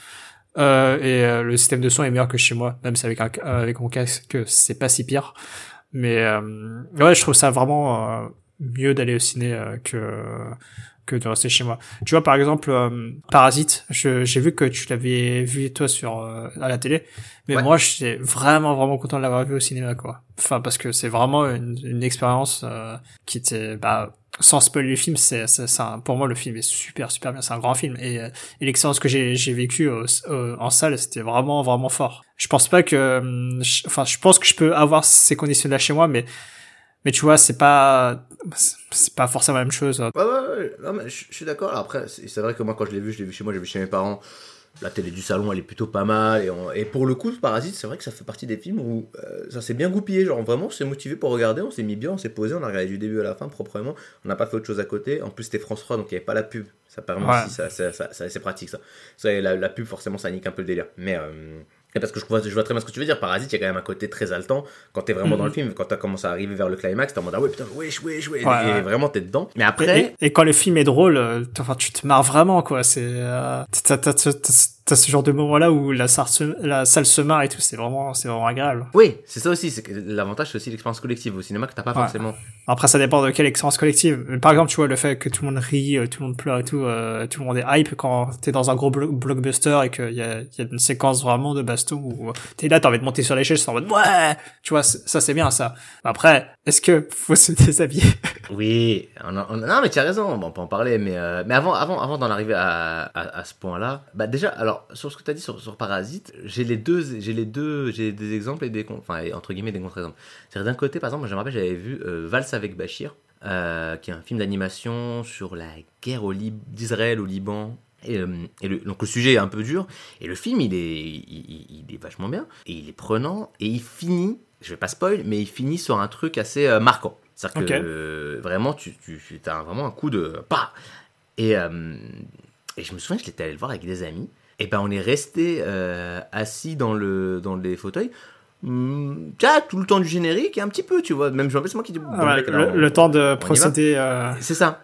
Euh, et euh, le système de son est meilleur que chez moi, même si avec un, euh, avec mon casque c'est pas si pire. Mais euh, ouais, je trouve ça vraiment euh, mieux d'aller au ciné euh, que que de rester chez moi. Tu vois, par exemple, euh, Parasite, je- j'ai vu que tu l'avais vu toi sur euh, à la télé, mais Ouais. moi, j'étais vraiment vraiment content de l'avoir vu au cinéma, quoi. Enfin, parce que c'est vraiment une, une expérience euh, qui était, bah, sans spoiler le film, c'est, pour moi le film est super super bien, c'est un grand film et, euh, et l'expérience que j'ai j'ai vécue en salle, c'était vraiment vraiment fort. Je pense pas que, hum, je- enfin, je pense que je peux avoir ces conditions là chez moi, mais mais tu vois, c'est pas c'est- pas forcément la même chose. Ouais, ouais, ouais. Non, mais je je suis d'accord. Après, c'est vrai que moi, quand je l'ai vu, je l'ai vu chez moi, j'ai vu chez mes parents. La télé du salon, elle est plutôt pas mal. Et, on- et pour le coup, Parasite, c'est vrai que ça fait partie des films où euh, ça s'est bien goupillé. Genre, vraiment, on s'est motivé pour regarder, on s'est mis bien, on s'est posé, on a regardé du début à la fin proprement. On n'a pas fait autre chose à côté. En plus, c'était France 3, donc il n'y avait pas la pub. Ça permet Ouais. aussi, ça, ça- ça- ça- c'est pratique ça. ça la, la pub, forcément, ça nique un peu le délire. Mais. euh, parce que je vois, je vois très bien ce que tu veux dire. Parasite, il y a quand même un côté très haletant. Quand t'es vraiment dans le film, quand t'as commencé à arriver vers le climax, t'es en mode ah ouais, putain, wesh, wesh, wesh. Ouais, et ouais. vraiment, t'es dedans. Mais après. Et, et quand le film est drôle, euh, enfin, tu te marres vraiment, quoi. C'est, euh, t'as, ce genre de moment-là où la salle, se, la salle se marre et tout. C'est vraiment, c'est vraiment agréable. Oui, c'est ça aussi. C'est que l'avantage, c'est aussi l'expérience collective au cinéma que t'as pas Ouais. forcément. Après, ça dépend de quelle expérience collective. Mais Par exemple, tu vois, le fait que tout le monde rit, euh, tout le monde pleure et tout, euh, tout le monde est hype quand t'es dans un gros blo- blockbuster et qu'il y a, y a une séquence vraiment de baston où t'es là, t'as envie de monter sur l'échelle, c'est en mode ouais, tu vois, ça c'est bien ça. Après, est-ce que faut se déshabiller? Oui, on a- on a- non mais tu as raison, bon, on peut en parler, mais, euh, mais avant, avant, avant d'en arriver à, à, à ce point-là, bah déjà, alors sur ce que tu as dit sur, sur Parasite, j'ai les deux, j'ai les deux, j'ai des exemples et des, enfin entre guillemets des contre-exemples. C'est-à-dire d'un côté, par exemple, moi, je me rappelle, j'avais vu euh, Valse avec Bachir, euh, qui est un film d'animation sur la guerre au Lib- d'Israël au Liban. Et, euh, et le, donc le sujet est un peu dur, et le film il est, il, il- il est vachement bien, et il est prenant, et il finit, je vais pas spoil, mais il finit sur un truc assez euh, marquant. C'est-à-dire que vraiment, tu, tu, tu as vraiment un coup de. Bah et, et je me souviens que j'étais allé le voir avec des amis. Et ben on est resté euh, assis dans, le, dans les fauteuils. tiens, tout le temps du générique, et un petit peu, tu vois. Même je me rappelle, c'est moi qui dis. Ah Ouais, le, temps de procéder. euh, c'est ça.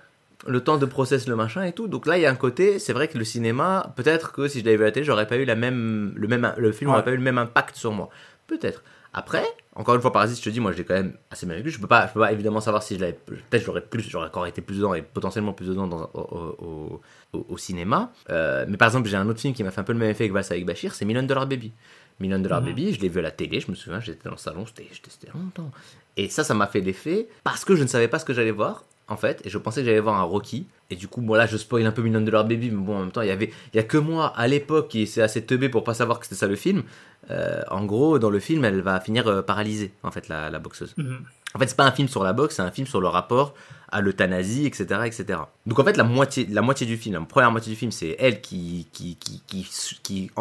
Le temps de process le machin et tout. Donc là, il y a un côté, c'est vrai que le cinéma, peut-être que si je l'avais vu à la télé, j'aurais pas eu la même, le même, le film Ouais. aurait pas eu le même impact sur moi. Peut-être. Après, encore une fois, Parasite, je te dis, moi, je l'ai quand même assez bien vécu. Je peux pas, je peux pas évidemment savoir si je l'avais, peut-être j'aurais plus, j'aurais encore été plus dedans et potentiellement plus dedans dans, au, au, au- au cinéma. Euh, mais par exemple, j'ai un autre film qui m'a fait un peu le même effet que Valsa avec Bachir, c'est Million Dollar Baby. Million Dollar Mhm. Baby, je l'ai vu à la télé, je me souviens, j'étais dans le salon, c'était longtemps. Et ça, ça m'a fait l'effet parce que je ne savais pas ce que j'allais voir, en fait, et je pensais que j'allais voir un Rocky. Et du coup, bon, là, je spoil un peu Million Dollar Baby, mais bon, en même temps, il y avait, il y a que moi à l'époque qui s'est assez teubé pour pas savoir que c'était ça le film. Euh, en gros, dans le film, elle va finir euh, paralysée, en fait, la, la boxeuse. mhm. En fait, c'est pas un film sur la boxe, c'est un film sur le rapport à l'euthanasie, etc., etc. Donc en fait, la moitié, la moitié du film, la première moitié du film, c'est elle qui, qui, qui, qui, qui,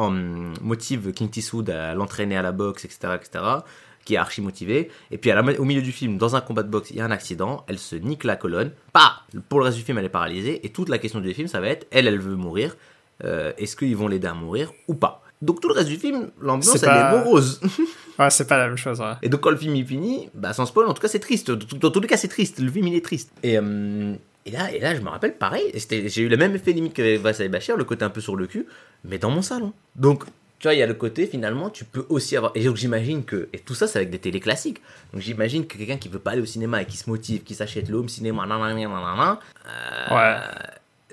motive Clint Eastwood à l'entraîner à la boxe, etc., etc., qui est archi motivée. Et puis à la, au milieu du film, dans un combat de boxe, il y a un accident, elle se nique la colonne, pas. Pour le reste du film, elle est paralysée. Et toute la question du film, ça va être, elle, elle veut mourir. Euh, Est-ce qu'ils vont l'aider à mourir ou pas? Donc tout le reste du film, l'ambiance, elle pas- est morose. Ouais, c'est pas la même chose. Ouais. Et donc quand le film il finit, bah sans spoil, en tout cas c'est triste. Dans, tous les cas c'est triste. Le film il est triste. Et, euh, et là, et là je me rappelle pareil. J'ai eu le même effet limite qu'avec Vassal et Bachir, le côté un peu sur le cul, mais dans mon salon. Donc tu vois, il y a le côté finalement, tu peux aussi avoir. Et donc j'imagine que. Et tout ça, c'est avec des télés classiques. Donc j'imagine que quelqu'un qui veut pas aller au cinéma et qui se motive, qui s'achète le home cinéma, nanana, nanana, euh, Ouais.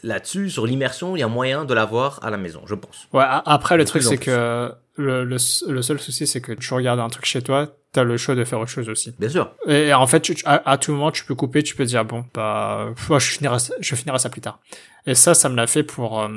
là-dessus, sur l'immersion, il y a moyen de l'avoir à la maison, je pense. Ouais, après, le truc, c'est que le, le, le seul souci, c'est que tu regardes un truc chez toi, t'as le choix de faire autre chose aussi. Bien sûr. Et en fait, tu- à, à tout moment, tu peux couper, tu peux dire, bon, bah, je finirai, ça- je finirai ça plus tard. Et ça, ça me l'a fait pour euh,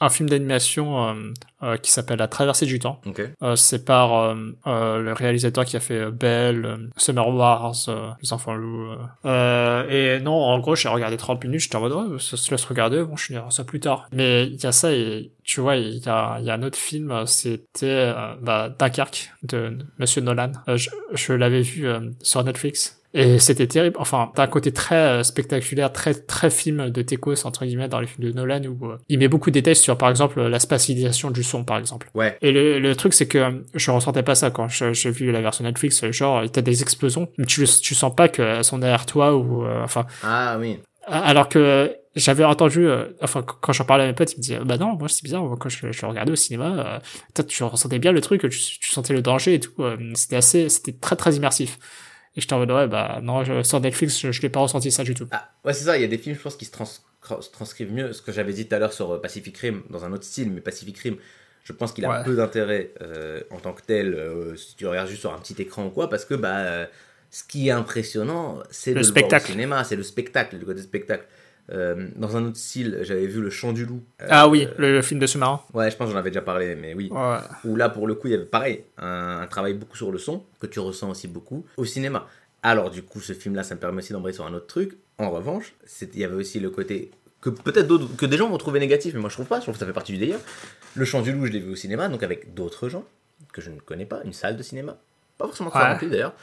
un film d'animation euh, euh, qui s'appelle La Traversée du Temps. Ok. Euh, c'est par le réalisateur qui a fait Belle, Summer Wars, euh, Les Enfants Loups. et non, en gros, j'ai regardé 30 minutes, j'étais en mode, ouais, ça se laisse regarder, bon, je finirai ça plus tard. Mais il y a ça et tu vois, il y a, y a un autre film, c'était bah, Dunkerque de Monsieur Nolan. Je je l'avais vu euh, sur Netflix. Et c'était terrible. Enfin, t'as un côté très euh, spectaculaire, très très film de Techos entre guillemets dans les films de Nolan où euh, il met beaucoup de détails sur par exemple la spatialisation du son par exemple. Ouais. Et le, le truc, c'est que euh, je ressentais pas ça quand j'ai vu la version Netflix. Genre, t'as des explosions, mais tu, tu sens pas qu'elles sont derrière toi ou, euh, enfin, Ah oui. alors que j'avais entendu, euh, enfin, qu- quand j'en parlais à mes potes, ils me disaient, bah non, moi c'est bizarre, moi, quand je, je le regardais au cinéma, euh, tu ressentais bien le truc, tu, tu sentais le danger et tout, euh, c'était assez, c'était très très immersif. Et j'étais en mode, ouais, bah non, je, sur Netflix, je, je l'ai pas ressenti ça du tout. Ah, ouais, c'est ça, il y a des films, je pense, qui se trans- se transcrivent mieux. Ce que j'avais dit tout à l'heure sur euh, Pacific Rim, dans un autre style, mais Pacific Rim, je pense qu'il a Ouais. peu d'intérêt euh, en tant que tel, euh, si tu regardes juste sur un petit écran ou quoi, parce que bah, euh, ce qui est impressionnant, c'est Le voir spectacle. au cinéma, c'est le spectacle, le côté spectacle. Euh, dans un autre style, j'avais vu Le Chant du Loup. Euh, ah oui, le, le film de sous-marin. Ouais, je pense que j'en avais déjà parlé, mais oui. Ouais. Où là, pour le coup, il y avait pareil, un, un travail beaucoup sur le son, que tu ressens aussi beaucoup au cinéma. Alors, du coup, ce film-là, ça me permet aussi d'embrayer sur un autre truc. En revanche, il y avait aussi le côté que peut-être d'autres, que des gens vont trouver négatif, mais moi je trouve pas, je trouve que ça fait partie du délire. Le Chant du Loup, je l'ai vu au cinéma, donc avec d'autres gens que je ne connais pas, une salle de cinéma, pas forcément très Ouais. remplie d'ailleurs,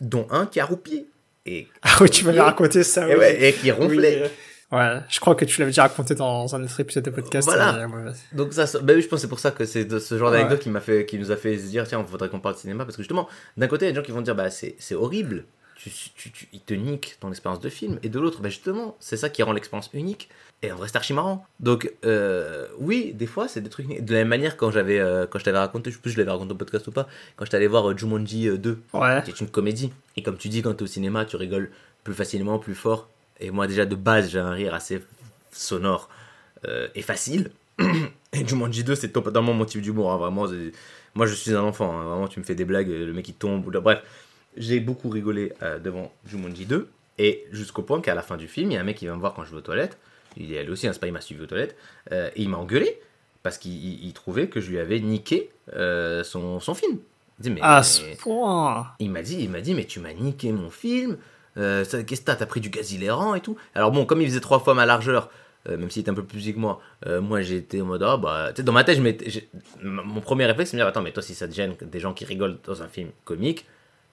dont un qui a roupié. Et, Ah oui, tu m'avais raconté ça. et, oui. ouais, et qui ronflait. Oui. Ouais, je crois que tu l'avais déjà raconté dans un autre épisode de podcast. Voilà. ouais. Donc ça, bah oui, je pense que c'est pour ça que c'est de ce genre Ouais. d'anecdote qui m'a fait, qui nous a fait se dire tiens, il faudrait qu'on parle de cinéma parce que justement, d'un côté, il y a des gens qui vont dire bah c'est c'est horrible, tu, tu, tu- ils te niquent ton expérience de film, et de l'autre, bah justement, c'est ça qui rend l'expérience unique. Et en vrai, c'est archi marrant. Donc euh, oui, des fois, c'est des trucs de la même manière quand j'avais, euh, quand je t'avais raconté, je sais plus si je l'avais raconté au podcast ou pas, quand je t'allais voir euh, Jumanji euh, 2, Ouais. qui est une comédie. Et comme tu dis, quand tu es au cinéma, tu rigoles plus facilement, plus fort. Et moi, déjà, de base, j'ai un rire assez sonore euh, et facile. et Jumanji 2, c'est totalement mon type d'humour. hein, vraiment, c'est- moi, je suis un enfant. hein, vraiment, tu me fais des blagues, le mec il tombe. Ou... Bref, j'ai beaucoup rigolé euh, devant Jumanji 2. Et jusqu'au point qu'à la fin du film, il y a un mec qui vient me voir quand je vais aux toilettes. Il est allé aussi, un spy m'a suivi aux toilettes. euh, et il m'a engueulé parce qu'il il- il trouvait que je lui avais niqué euh, son, son film. Il dit, mais, À ce mais- point. il m'a dit, il m'a dit, mais tu m'as niqué mon film. Euh, Qu'est-ce que t'as T'as pris du gaz hilérant et tout? Alors bon, comme il faisait trois fois ma largeur, euh, même s'il était un peu plus petit que moi, euh, moi j'étais en mode, ah bah, tu sais, dans ma tête, je m'étais- j'ai- m- mon premier réflexe, c'est de me dire, attends, mais toi, si ça te gêne que des gens qui rigolent dans un film comique,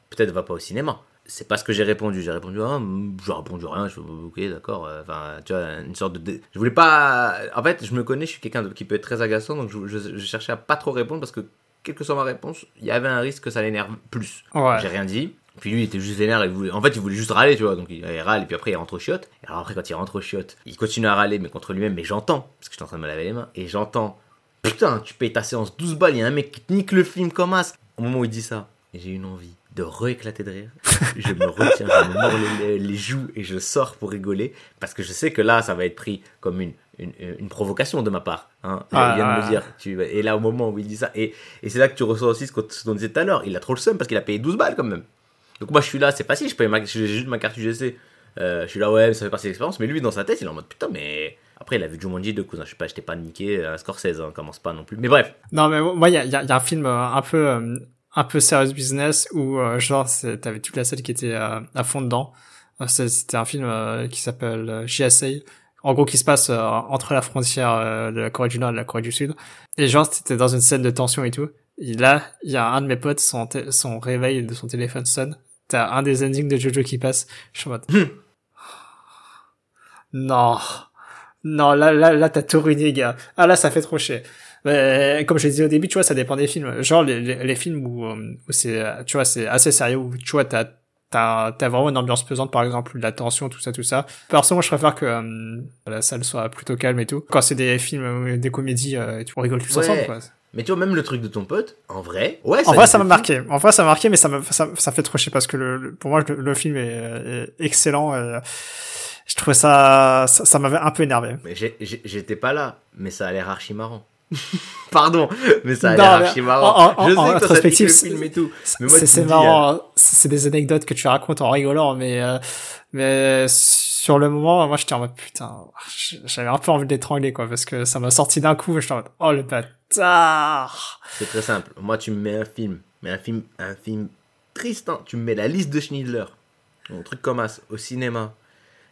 peut-être va pas au cinéma. C'est pas ce que j'ai répondu. J'ai répondu, ah, mm, j'ai répondu rien. Je fais, ok, d'accord. euh, Enfin, tu vois, une sorte de. dé- Je voulais pas. En fait, je me connais, je suis quelqu'un de- qui peut être très agaçant, donc je, je- je cherchais à pas trop répondre parce que, quelle que soit ma réponse, il y avait un risque que ça l'énerve plus. Ouais. J'ai rien dit. Puis lui, il était juste vénère. Voulait... En fait, il voulait juste râler, tu vois. Donc il, râle, et puis après, il rentre au chiottes. Et alors après, quand il rentre au chiottes, il continue à râler, mais contre lui-même. Mais j'entends, parce que j'étais en train de me laver les mains. Et j'entends, putain, tu payes ta séance 12 balles, il y a un mec qui te nique le film comme as. Au moment où il dit ça, j'ai une envie de rééclater de rire. Je me retiens, je me mords les, les joues et je sors pour rigoler. Parce que je sais que là, ça va être pris comme une, une, une provocation de ma part. Hein. Ah, il vient de ah, me dire. Tu... Et là, au moment où il dit ça, et, et c'est là que tu ressens aussi ce qu'on ce qu'on disait tout à l'heure. Il a trop le seum parce qu'il a payé 12 balles quand même. Donc moi je suis là, c'est facile, je paye ma, j'ai juste ma carte UGC. Euh, je suis là, ouais, ça fait partie de l'expérience. Mais lui, dans sa tête, il est en mode putain, mais. Après, il a vu Jumanji de cousin, je sais pas, je t'ai pas niqué, euh, Scorsese, hein, commence pas non plus. Mais bref, Non, mais moi, il y a, y a- un film euh, un peu, euh, un peu serious business où, genre, t'avais toute la salle qui était à fond dedans. C'était un film qui s'appelle JSA. En gros, qui se passe entre la frontière de la Corée du Nord et de la Corée du Sud. Et genre, c'était dans une scène de tension et tout. Et là, il y a un de mes potes, son réveil de son téléphone sonne. T'as un des endings de Jojo qui passe. Je suis en mode... non. Non, là, là, là, t'as tout ruiné, gars. Ah, là, ça fait trop chier. Mais, comme je disais au début, tu vois, ça dépend des films. Genre, les, les, les films où, euh, où c'est, euh, tu vois, c'est assez sérieux, où, tu vois, t'as, t'as, t'as vraiment une ambiance pesante, par exemple, de la tension, tout ça, tout ça. Personnellement, je préfère que euh, la salle soit plutôt calme et tout. Quand c'est des films, euh, des comédies, euh, tu on rigole tous Ouais. ensemble, quoi. Mais tu vois, même le truc de ton pote, en vrai, ouais, En vrai, ça m'a marqué. En vrai, ça m'a marqué, mais ça me, ça, ça fait trop chier parce que le, le- pour moi, le, le film est, est excellent. Et euh, je trouvais ça, ça, ça m'avait un peu énervé. Mais j'étais pas là, mais ça a l'air archi marrant. Pardon, mais ça a l'air archi marrant. en- en- je sais en que ça rétrospective, moi, C'est marrant. C'est c'est des anecdotes que tu racontes en rigolant, mais euh, mais sur le moment, moi, j'étais en mode putain, j'avais un peu envie de l'étrangler quoi, parce que ça m'a sorti d'un coup. et J'étais en mode oh le bâtard. C'est très simple. Moi, tu me mets un film, mais un film, un film triste. hein. Tu me mets la liste de Schindler, un truc comme ça, au cinéma.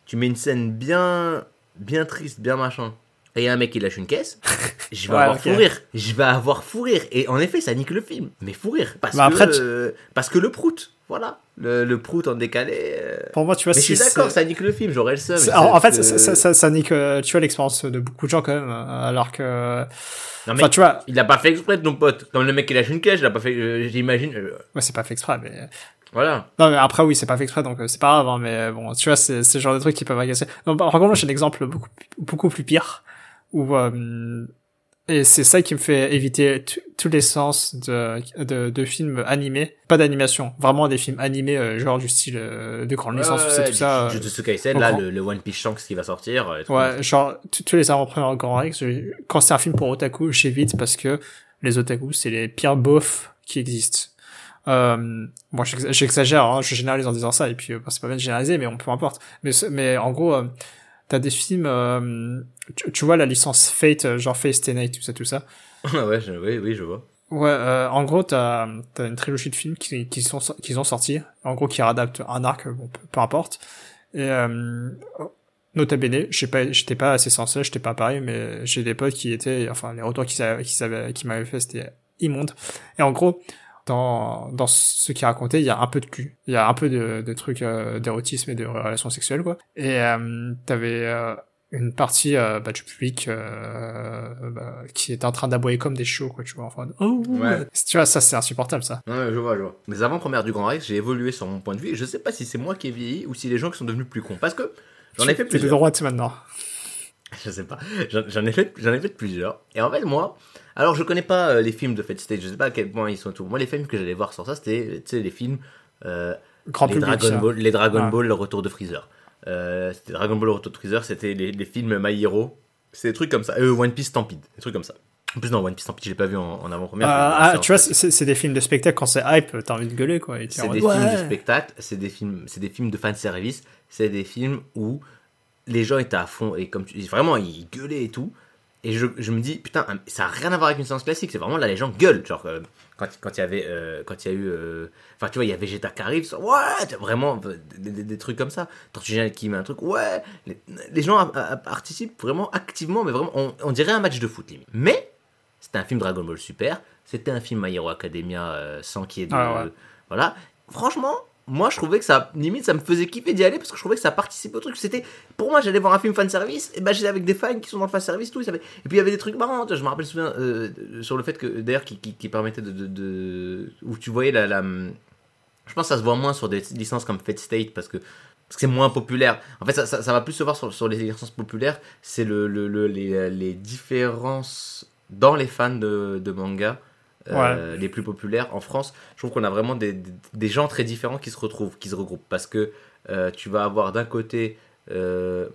Tu mets une scène bien, bien triste, bien machin. Et il y a un mec qui lâche une caisse. Je vais Ouais, avoir ok. fou rire. Je vais avoir fou rire. Et en effet, ça nique le film. Mais fou rire. Parce, Bah, que, après, euh, parce que le prout. Voilà. Le, le prout en décalé. euh, Pour moi, tu vois, Mais je suis d'accord, ça nique le film. J'aurais le seum. en, en fait, ça, ça, ça, ça nique, euh, tu vois, l'expérience de beaucoup de gens quand même, euh, alors que, Non, mais enfin, tu vois, il a pas fait exprès ton pote. Comme le mec qui lâche une caisse, il a pas fait. J'imagine. ouais, c'est pas fait exprès, mais voilà. Non, mais après, oui, c'est pas fait exprès, donc euh, c'est pas grave, hein, mais bon, tu vois, c'est c'est le genre de trucs qui peuvent agacer. Non, par contre, moi, j'ai un exemple beaucoup, beaucoup plus pire, où, euh, et c'est ça qui me fait éviter tous les sens de, de, de films animés, pas d'animation, vraiment des films animés, euh, genre du style euh, de grande licence, tout ça, tout ça. euh, Jujutsu Kaisen, là, le, le One Piece Shanks qui va sortir. Ouais, genre, tous les avant-premières en grand Rex, je- quand c'est un film pour otaku, j'évite parce que les otaku, c'est les pires beaufs qui existent. Euh, bon, j'ex- j'exagère, hein, je généralise en disant ça, et puis euh, bah, c'est pas bien de généraliser, mais on peu importe. Mais, mais en gros, euh, t'as des films, euh, tu, tu vois la licence Fate, euh, genre Fate Stay Night, tout ça, tout ça. ouais, je- oui, oui, je vois. Ouais, euh, en gros, t'as as une trilogie de films qui, qui sont qu'ils ont sortis, en gros, qui adaptent un arc, bon, peu, peu importe. Et euh, nota bene, j'ai pas, j'étais pas assez sensé, j'étais pas pareil, mais j'ai des potes qui étaient, enfin, les retours qu'ils avaient, qui m'avaient fait, c'était immonde. Et en gros, dans dans ce qu'il racontait, il y a un peu de cul, il y a un peu de, de trucs euh, d'érotisme et de relations sexuelles, quoi. Et euh, t'avais euh, une partie euh, bah, du public bah, qui était en train d'aboyer comme des chiots, quoi, tu vois. Enfin, oh, Ouais. tu vois, ça c'est insupportable, ça. Ouais, je vois, je vois. Mais avant première du Grand Rex, j'ai évolué sur mon point de vue et je sais pas si c'est moi qui ai vieilli ou si les gens qui sont devenus plus cons. Parce que j'en ai fait Tu es de plusieurs. droite maintenant. Je sais pas. J'en j'en ai fait, j'en ai fait plusieurs. Et en fait, moi, alors je connais pas euh, les films de Fate State. Je sais pas à quel point ils sont tout. Moi, les films que j'allais voir sur ça, c'était, les films, euh, Grand les public. Dragon. Ball, les Dragon Ouais. Ball, le retour de Freezer. Euh, c'était Dragon Ball, le retour de Freezer. C'était les, les films My Hero. C'est des trucs comme ça. Euh, One Piece Stampede, des trucs comme ça. En plus, non, One Piece Stampede, je l'ai pas vu en, en avant-première. Ah, ah, tu vois, c'est des films de spectacle quand c'est hype, t'as envie de gueuler quoi. C'est des films de spectacle, c'est des films, c'est des films de fan service, c'est des films où les gens étaient à fond et comme tu dis vraiment ils gueulaient et tout. Et je, je me dis putain ça a rien à voir avec une séance classique, c'est vraiment là les gens gueulent genre euh, quand quand il y avait euh, quand il y a eu euh, enfin tu vois il y a Vegeta qui arrive ouais vraiment des, des- des trucs comme ça. Tortue Géniale qui met un truc ouais les, les gens a- a- participent vraiment activement mais vraiment on, on dirait un match de foot limite. Mais c'était un film Dragon Ball Super, c'était un film My Hero Academia euh, sans qu'il y ait de Ah ouais. voilà. Franchement, moi je trouvais que ça, limite, ça me faisait kiffer d'y aller parce que je trouvais que ça participait au truc. C'était, pour moi, j'allais voir un film fan service, et ben j'étais avec des fans qui sont dans le fan service, tout. ils savaient- Et puis il y avait des trucs marrants. Je me rappelle souviens euh, sur le fait que, d'ailleurs, qui, qui, permettait de, de, de- où tu voyais la, je pense que ça se voit moins sur des licences comme Fate State parce que c'est moins populaire. En fait, ça, ça, ça va plus se voir sur, sur les licences populaires. C'est le, le, le- les, les différences dans les fans de manga euh, les plus populaires en France. Je trouve qu'on a vraiment des, gens très différents qui se retrouvent, qui se regroupent. Parce que euh, tu vas avoir d'un côté euh,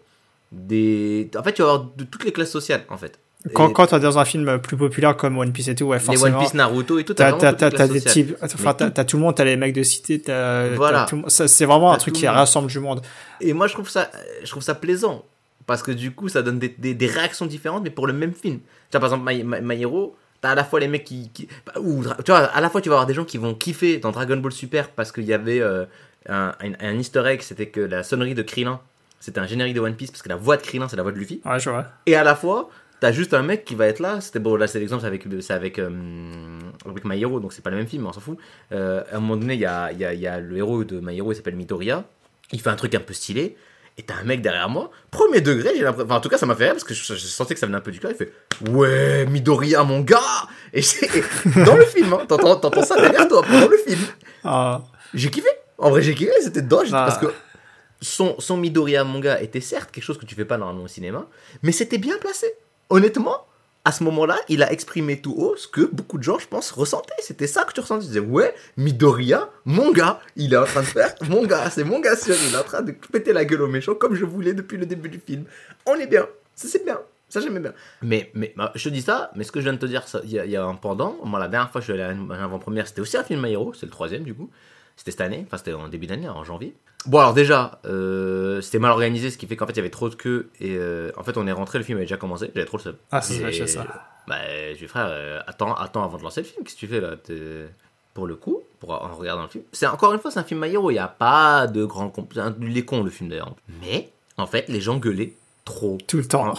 des. En fait, tu vas avoir de toutes les classes sociales, en fait. Quand, Et quand t'es dans un film plus populaire comme One Piece et tout, ouais, les forcément. One Piece, Naruto et tout, t'as les des types, enfin, t'as, tout le monde, t'as les mecs de cité, t'as, Voilà. c'est vraiment un truc qui rassemble du monde. Et moi, je trouve ça, je trouve ça plaisant. Parce que du coup, ça donne des, des, des réactions différentes, mais pour le même film. Tu vois, par exemple, My, My, My Hero, t'as à la fois les mecs qui. qui- bah, ou, tu vois, à la fois, tu vas avoir des gens qui vont kiffer dans Dragon Ball Super parce qu'il y avait euh, un, un, un easter egg, c'était que la sonnerie de Krillin, c'était un générique de One Piece parce que la voix de Krillin, c'est la voix de Luffy. Ouais, je vois. Et à la fois, t'as juste un mec qui va être là. C'était bon, là, c'est l'exemple, c'est avec, c'est avec, euh, avec My Hero, donc c'est pas le même film, mais on s'en fout. Euh, à un moment donné, il y a, il y, a, il y a le héros de My Hero, il s'appelle Midoriya. Il fait un truc un peu stylé. Et t'as un mec derrière moi, premier degré, j'ai l'impression. Enfin, en tout cas, ça m'a fait rire parce que je, je sentais que ça venait un peu du cœur. Il fait Ouais, Midoriya, mon gars Et, dans le film, hein, t'entends, t'entends ça derrière toi, dans le film. Ah, J'ai kiffé. En vrai, j'ai kiffé, c'était dedans. Ah. Parce que son, son Midoriya manga était certes quelque chose que tu fais pas normalement au cinéma, mais c'était bien placé. Honnêtement, à ce moment-là, il a exprimé tout haut ce que beaucoup de gens, je pense, ressentaient. C'était ça que tu ressentais. Tu disais, ouais, Midoriya, mon gars, il est en train de faire, mon gars, c'est mon gars sûr, il est en train de péter la gueule aux méchants comme je voulais depuis le début du film. On est bien, ça c'est bien. Ça, j'aimais bien. Mais, mais bah, je te dis ça, mais ce que je viens de te dire, il y, a- un pendant. Moi, la dernière fois je suis allé à une avant-première, c'était aussi un film My Hero, c'est le troisième du coup. C'était cette année, enfin, c'était en début d'année, en janvier. Bon, alors déjà, euh, c'était mal organisé, ce qui fait qu'en fait, il y avait trop de queue. Et euh, en fait, on est rentré, le film avait déjà commencé, j'avais trop le seum. Ah, ça, c'est Et- ça. Bah, je lui dis, frère, euh, attends, attends avant de lancer le film, qu'est-ce que tu fais là Pour le coup, pour, en regardant le film, c'est encore une fois, c'est un film Hero, il n'y a pas de grand. comp- c'est un- Il est con le film d'ailleurs. Mais, en fait, les gens gueulaient trop. Tout le temps.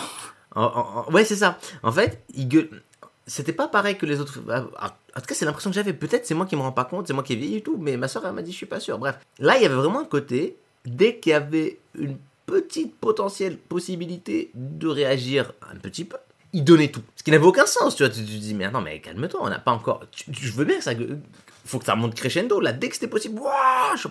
En- en- en- ouais, c'est ça. En fait, il gueule. C'était pas pareil que les autres. ah, ah, En tout cas, c'est l'impression que j'avais. Peut-être c'est moi qui me rends pas compte, c'est moi qui ai vieilli et tout, mais ma soeur, elle m'a dit, je suis pas sûr. Bref, là, il y avait vraiment un côté, dès qu'il y avait une petite potentielle possibilité de réagir un petit peu, il donnait tout. Ce qui n'avait aucun sens, tu vois. Tu, te dis, mais attends, mais calme-toi, on n'a pas encore. je veux bien ça. Faut que ça monte crescendo, là, dès que c'était possible. Je-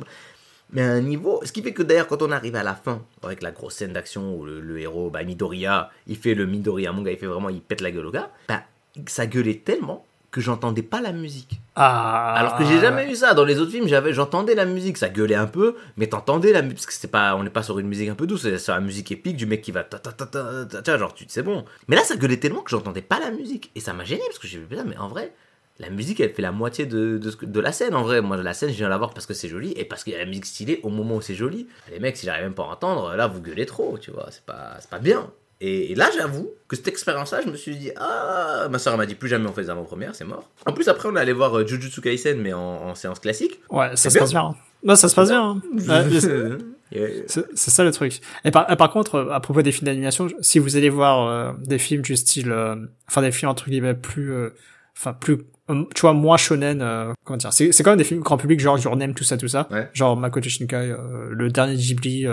mais à un niveau. Ce qui fait que d'ailleurs, quand on arrive à la fin, avec la grosse scène d'action où le, le héros, bah, Midoriya, il fait le Midoriya, mon gars, il fait vraiment, il pète la gueule au gars, bah, ça gueulait tellement que j'entendais pas la musique. Ah. Alors que j'ai jamais eu ça. Dans les autres films, j'avais, j'entendais la musique, ça gueulait un peu, mais t'entendais la musique, parce que c'était pas, on n'est pas sur une musique un peu douce, c'est sur la musique épique du mec qui va ta ta ta ta, ta, ta, genre, tu c'est bon. Mais là, ça gueulait tellement que j'entendais pas la musique. Et ça m'a gêné, parce que j'ai putain, mais en vrai, la musique, elle fait la moitié de, de la scène, en vrai. Moi, la scène, je viens la voir parce que c'est joli, et parce qu'il y a la musique stylée au moment où c'est joli. Les mecs, si j'arrive même pas à entendre, là, vous gueulez trop, tu vois, c'est pas, c'est pas bien. Et, et là, j'avoue que cette expérience-là, je me suis dit, ah, ma soeur m'a dit plus jamais on fait des avant-premières, c'est mort. En plus, après, on est allé voir euh, Jujutsu Kaisen, mais en, en séance classique. Ouais, ça se passe bien. Non, ça se passe bien. hein. C'est ça le truc. Et par, par contre, euh, à propos des films d'animation, si vous allez voir euh, des films du style, euh, enfin des films entre guillemets plus, euh, enfin plus, euh, tu vois, moins shonen, euh, comment dire, c'est c'est quand même des films grand public, genre Your Name, tout ça, tout ça, Ouais. genre Makoto Shinkai, euh, le dernier Ghibli,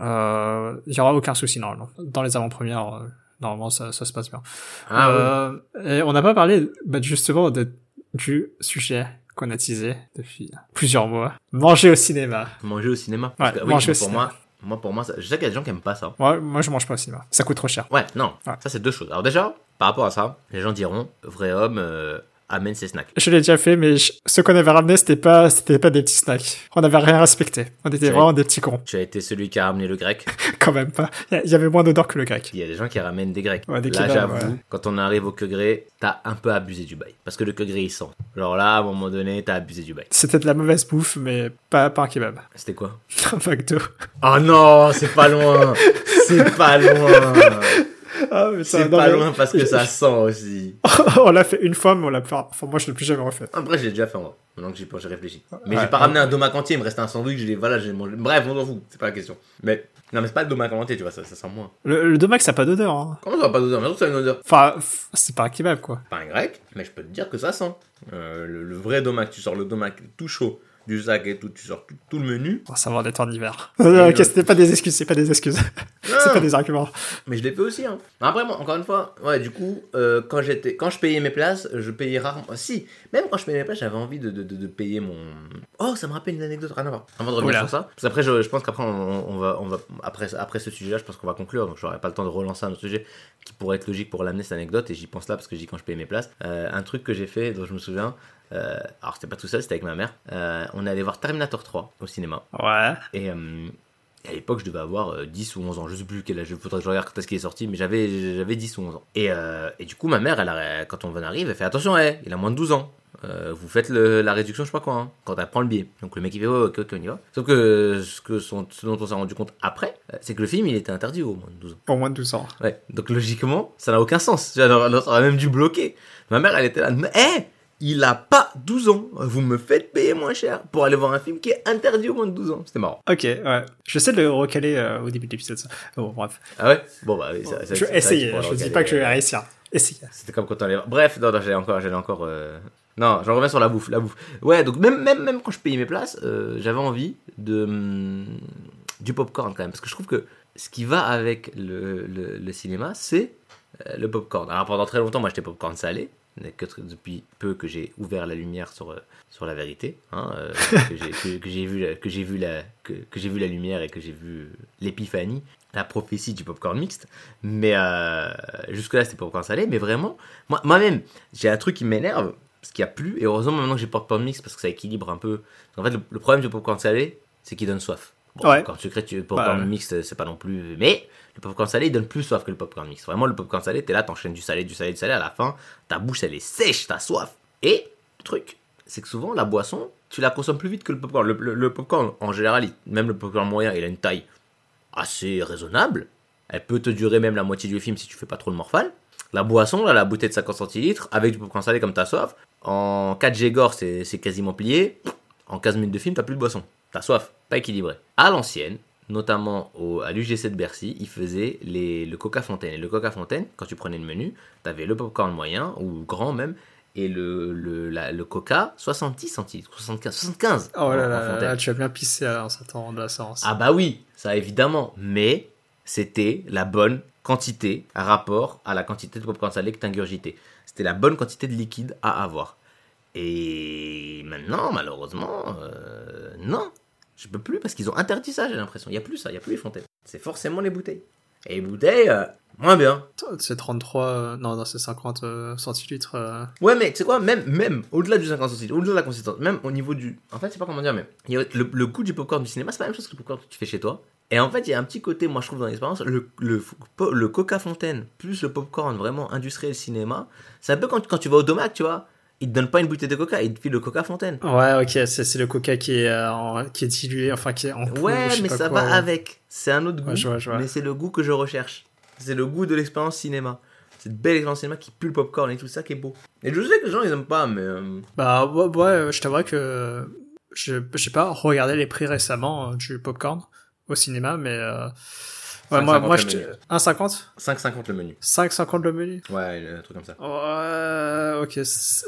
euh, il y aura aucun souci normalement. Dans les avant-premières, euh, normalement ça, ça se passe bien. Ah ouais. Euh, et on n'a pas parlé bah, justement de, du sujet qu'on a teasé depuis plusieurs mois. Manger au cinéma. Manger au cinéma. Parce Ouais, que, oui, manger au pour cinéma. moi, moi, pour moi, ça- je sais qu'il y a des gens qui aiment pas ça. Ouais, moi je mange pas au cinéma. Ça coûte trop cher. Ouais, non, Ouais. ça c'est deux choses. Alors déjà, par rapport à ça, les gens diront, vrai homme euh, amène ses snacks. Je l'ai déjà fait, mais je- ce qu'on avait ramené, c'était pas, c'était pas des petits snacks. On avait rien respecté. On était vraiment des petits cons. Tu as été celui qui a ramené le grec. Quand même pas. Il y avait moins d'odeur que le grec. Il y a des gens qui ramènent des grecs. Ouais, des là, j'avoue, ouais. quand on arrive au quegré, t'as un peu abusé du bail. Parce que le quegré, il sent. Genre là, à un moment donné, t'as abusé du bail. C'était de la mauvaise bouffe, mais pas, pas un kebab. C'était quoi? Un McDo. Oh non, c'est pas loin C'est pas loin Ah, mais C'est pas loin parce que ça sent aussi. on l'a fait une fois, mais on l'a pas, enfin, moi je l'ai plus jamais refait. Après, je l'ai déjà fait, moi. Maintenant que j'y pense, j'ai réfléchi. Mais Ouais. j'ai pas ramené un domac entier, il me restait un sandwich, j'ai voilà, j'ai mangé. Bref, on s'en fout, c'est pas la question. Mais, non, mais c'est pas le domac entier, tu vois, ça, ça sent moins. Le, le Domac, ça a pas d'odeur, hein. Comment ça va pas d'odeur? Mais ça a une odeur. Enfin, c'est pas un kebab, quoi. Pas un grec, mais je peux te dire que ça sent. Euh, le, le vrai domac, tu sors le domac tout chaud du sac et tout, tu sors tout, tout le menu. On va savoir des temps d'hiver. Ok, le- c'était pas des excuses, c'est pas des excuses. c'est pas des arguments. Mais je l'ai fait aussi. Hein. Après, moi, encore une fois, ouais, du coup, euh, quand, j'étais, quand je payais mes places, je payais rarement. Si, même quand je payais mes places, j'avais envie de, de, de, de payer mon. Oh, ça me rappelle une anecdote, rien à voir. Avant de revenir Oula. sur ça. Parce qu'après, je, je pense qu'après, on, on va, on va, après, après ce sujet-là, je pense qu'on va conclure. Donc, j'aurai pas le temps de relancer un autre sujet qui pourrait être logique pour l'amener cette anecdote. Et j'y pense là parce que j'y quand je payais mes places. Euh, un truc que j'ai fait, dont je me souviens. Euh, alors, c'était pas tout seul, c'était avec ma mère. Euh, on est allé voir Terminator 3 au cinéma. Ouais. Et euh, à l'époque, je devais avoir euh, 10 ou 11 ans. Je sais plus quel âge. Faudrait que je regarde quand est-ce qu'il est sorti, mais j'avais, j'avais 10 ou 11 ans. Et, et du coup, ma mère, elle a- quand on arrive, elle fait attention, eh, il a moins de 12 ans. Euh, vous faites le- la réduction, je sais pas quoi, hein, quand elle prend le billet. Donc le mec il fait, ouais, ok, ok, on y va. Sauf que ce, que son- ce dont on s'est rendu compte après, c'est que le film il était interdit au moins de 12 ans. Pour moins de 12 ans. Ouais, donc logiquement, ça n'a aucun sens. On aurait même dû bloquer. Ma mère, elle était là, mais hé, il a pas 12 ans. Vous me faites payer moins cher pour aller voir un film qui est interdit au moins de 12 ans. C'était marrant. Ok, ouais. Je sais de le recaler euh, au début de l'épisode. Bon, bref. Ah ouais? Bon, bah oui, ça, ça- je vais essayer, je le dis recaler. pas que je vais réussir. Essayez. C'était comme quand on allait. Bref, non, non, j'allais encore, j'allais encore. euh, Non, j'en reviens sur la bouffe, la bouffe. Ouais, donc même, même, même quand je payais mes places, euh, j'avais envie de hum, du popcorn quand même, parce que je trouve que ce qui va avec le, le, le cinéma, c'est euh, le popcorn. Alors pendant très longtemps, moi j'étais popcorn salé, que depuis peu que j'ai ouvert la lumière sur, euh, sur la vérité, hein, euh, que j'ai- que- que j'ai vu, la- que vu, la, que, vu la lumière et que j'ai vu l'épiphanie, la prophétie du popcorn mixte. Mais euh, jusque-là, c'était popcorn salé. Mais vraiment, moi- moi-même, j'ai un truc qui m'énerve, qu'il n'y a plus. Et heureusement, maintenant que j'ai popcorn mixte, parce que ça équilibre un peu. En fait, le, le problème du popcorn salé, c'est qu'il donne soif. Bon, Ouais. popcorn sucré, tu, popcorn Bah, mixte, c'est pas non plus. Mais le popcorn salé, il donne plus soif que le popcorn mixte. Vraiment, le popcorn salé, t'es là, t'enchaînes du salé, du salé, du salé. À la fin, ta bouche, elle est sèche, t'as soif. Et le truc, c'est que souvent, la boisson, tu la consommes plus vite que le popcorn. Le, le- le popcorn, en général, il- même le popcorn moyen, il a une taille assez raisonnable. Elle peut te durer même la moitié du film si tu fais pas trop le morphal. La boisson, là, la bouteille de 50 centilitres, avec du popcorn salé comme t'as soif, en 4 G gore, c'est c'est quasiment plié. En 15 minutes de film, t'as plus de boisson. T'as soif, pas équilibré. À l'ancienne, notamment au, à l'UGC de Bercy, ils faisaient les, le Coca Fontaine. Et le Coca Fontaine, quand tu prenais le menu, t'avais le popcorn moyen, ou grand même, et le, le, la- le Coca, 70 centilitres, 75, 75 Oh là là, là, tu as bien pissé en sortant de la séance. Ah bah oui, ça évidemment, mais c'était la bonne quantité à rapport à la quantité de popcorn salé que t'ingurgitais. C'était la bonne quantité de liquide à avoir. Et maintenant, malheureusement, euh, non, je peux plus parce qu'ils ont interdit ça, j'ai l'impression. Il y a plus ça, il y a plus les fontaines. C'est forcément les bouteilles. Et les bouteilles, euh, moins bien. C'est 33, euh, non, non, c'est 50 euh, centilitres. Ouais, mais c'est quoi, même, même au-delà du 50 centilitres, au-delà de la consistance, même au niveau du. En fait, c'est pas comment dire, mais il y a le, le goût du popcorn du cinéma, c'est pas la même chose que le popcorn que tu fais chez toi. Et en fait, il y a un petit côté, moi je trouve dans l'expérience, le, le, le Coca Fontaine plus le popcorn vraiment industriel cinéma, c'est un peu quand, quand tu vas au domac, tu vois. Ils te donnent pas une bouteille de coca, ils te filent le coca fontaine. Ouais, ok, c'est c'est le coca qui est, euh, en- qui est dilué, enfin qui est en poudre, Ouais, sais mais ça quoi, va ouais. avec. C'est un autre goût, Ouais, je vois, je vois. mais c'est le goût que je recherche. C'est le goût de l'expérience cinéma. Cette belle expérience cinéma qui pue le popcorn et tout ça qui est beau. Et je sais que les gens ils aiment pas, mais. euh, Bah ouais, ouais, je t'avoue que je j'ai pas regardé les prix récemment euh, du popcorn au cinéma, mais euh, ouais, moi, 5,50 moi le je menu. 1,50 5,50 le menu. 5,50 le menu Ouais, un truc comme ça. Ouais, ok,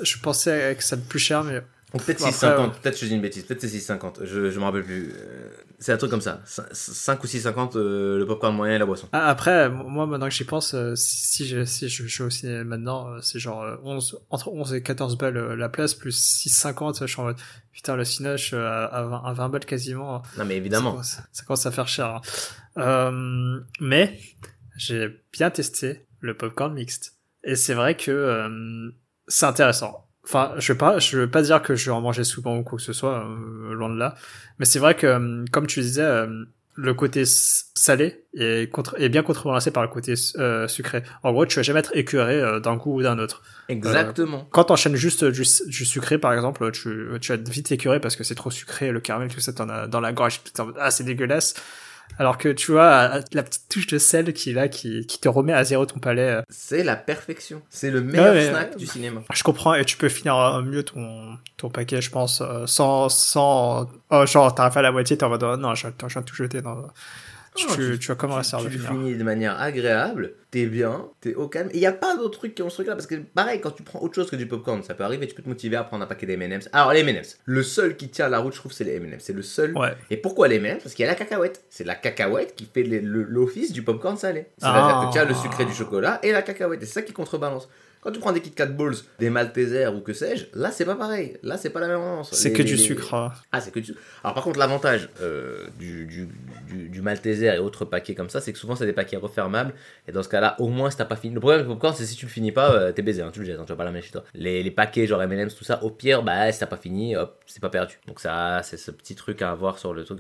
je pensais que ça plus cher, mais peut-être Bon, 6,50, après, ouais. peut-être je dis une bêtise, peut-être c'est 6,50, je, je me rappelle plus. Euh, C'est un truc comme ça. 5 ou 6,50 euh, le popcorn moyen et la boisson. Ah, Après, moi, maintenant que j'y pense, euh, si, je, si je, vais au cinéma maintenant, euh, c'est genre euh, 11, entre 11 et 14 balles euh, la place, plus 6,50, je suis en mode, putain, le cinoche euh, à, à 20, à 20 balles quasiment. Non mais Ça évidemment. commence, ça commence à faire cher. hein. Euh, mais, j'ai bien testé le popcorn mixte. Et c'est vrai que euh, c'est intéressant. Enfin, je vais pas, je veux pas dire que je vais en manger souvent ou quoi que ce soit, euh, loin de là. Mais c'est vrai que, euh, comme tu disais, euh, le côté salé est, contre, est bien contrebalancé par le côté sucré. En gros, tu vas jamais être écœuré d'un goût ou d'un autre. Exactement. Quand t'enchaînes juste du, du sucré, par exemple, tu, tu vas être vite écœuré parce que c'est trop sucré, le caramel, tout ça, t'en as dans la gorge, ah, c'est dégueulasse. Alors que tu vois, la petite touche de sel qui est là, qui, qui te remet à zéro ton palais. euh, C'est la perfection. C'est le meilleur Ouais, snack du cinéma. Je comprends, et tu peux finir euh, mieux ton, ton paquet, je pense, euh, sans, sans, oh, genre, t'arrives à la moitié, t'es en mode, oh, non, je, je viens de tout jeter dans, tu, tu, tu vas réussir à tu le le finir. finis de manière agréable, t'es bien, t'es au calme. Il n'y a pas d'autres trucs qui ont ce truc-là, parce que pareil, quand tu prends autre chose que du popcorn, ça peut arriver, tu peux te motiver à prendre un paquet d'M&M's. Alors les M&M's, le seul qui tient la route, je trouve, c'est les M&M's. C'est le seul. Ouais. Et pourquoi les M&M's? Parce qu'il y a la cacahuète. C'est la cacahuète qui fait l'office du popcorn salé. C'est-à-dire Ah. que tu as le sucré du chocolat et la cacahuète. Et c'est ça qui contrebalance. Quand tu prends des Kit Kat Balls, des Maltesers ou que sais-je, là c'est pas pareil. Là c'est pas la même ambiance. C'est que les- du les- sucre. hein. ah, c'est que du sucre. Alors, par contre, l'avantage euh, du, du, du, du Malteser et autres paquets comme ça, c'est que souvent, c'est des paquets refermables. Et dans ce cas-là, au moins, si t'as pas fini. Le problème avec le popcorn, c'est si tu le finis pas, euh, t'es baisé, hein, tu le jettes, hein, tu vas pas l'amener chez toi. Les, les paquets, genre MM's, tout ça, au pire, bah, si t'as pas fini, hop, c'est pas perdu. Donc, ça, c'est ce petit truc à avoir sur le truc.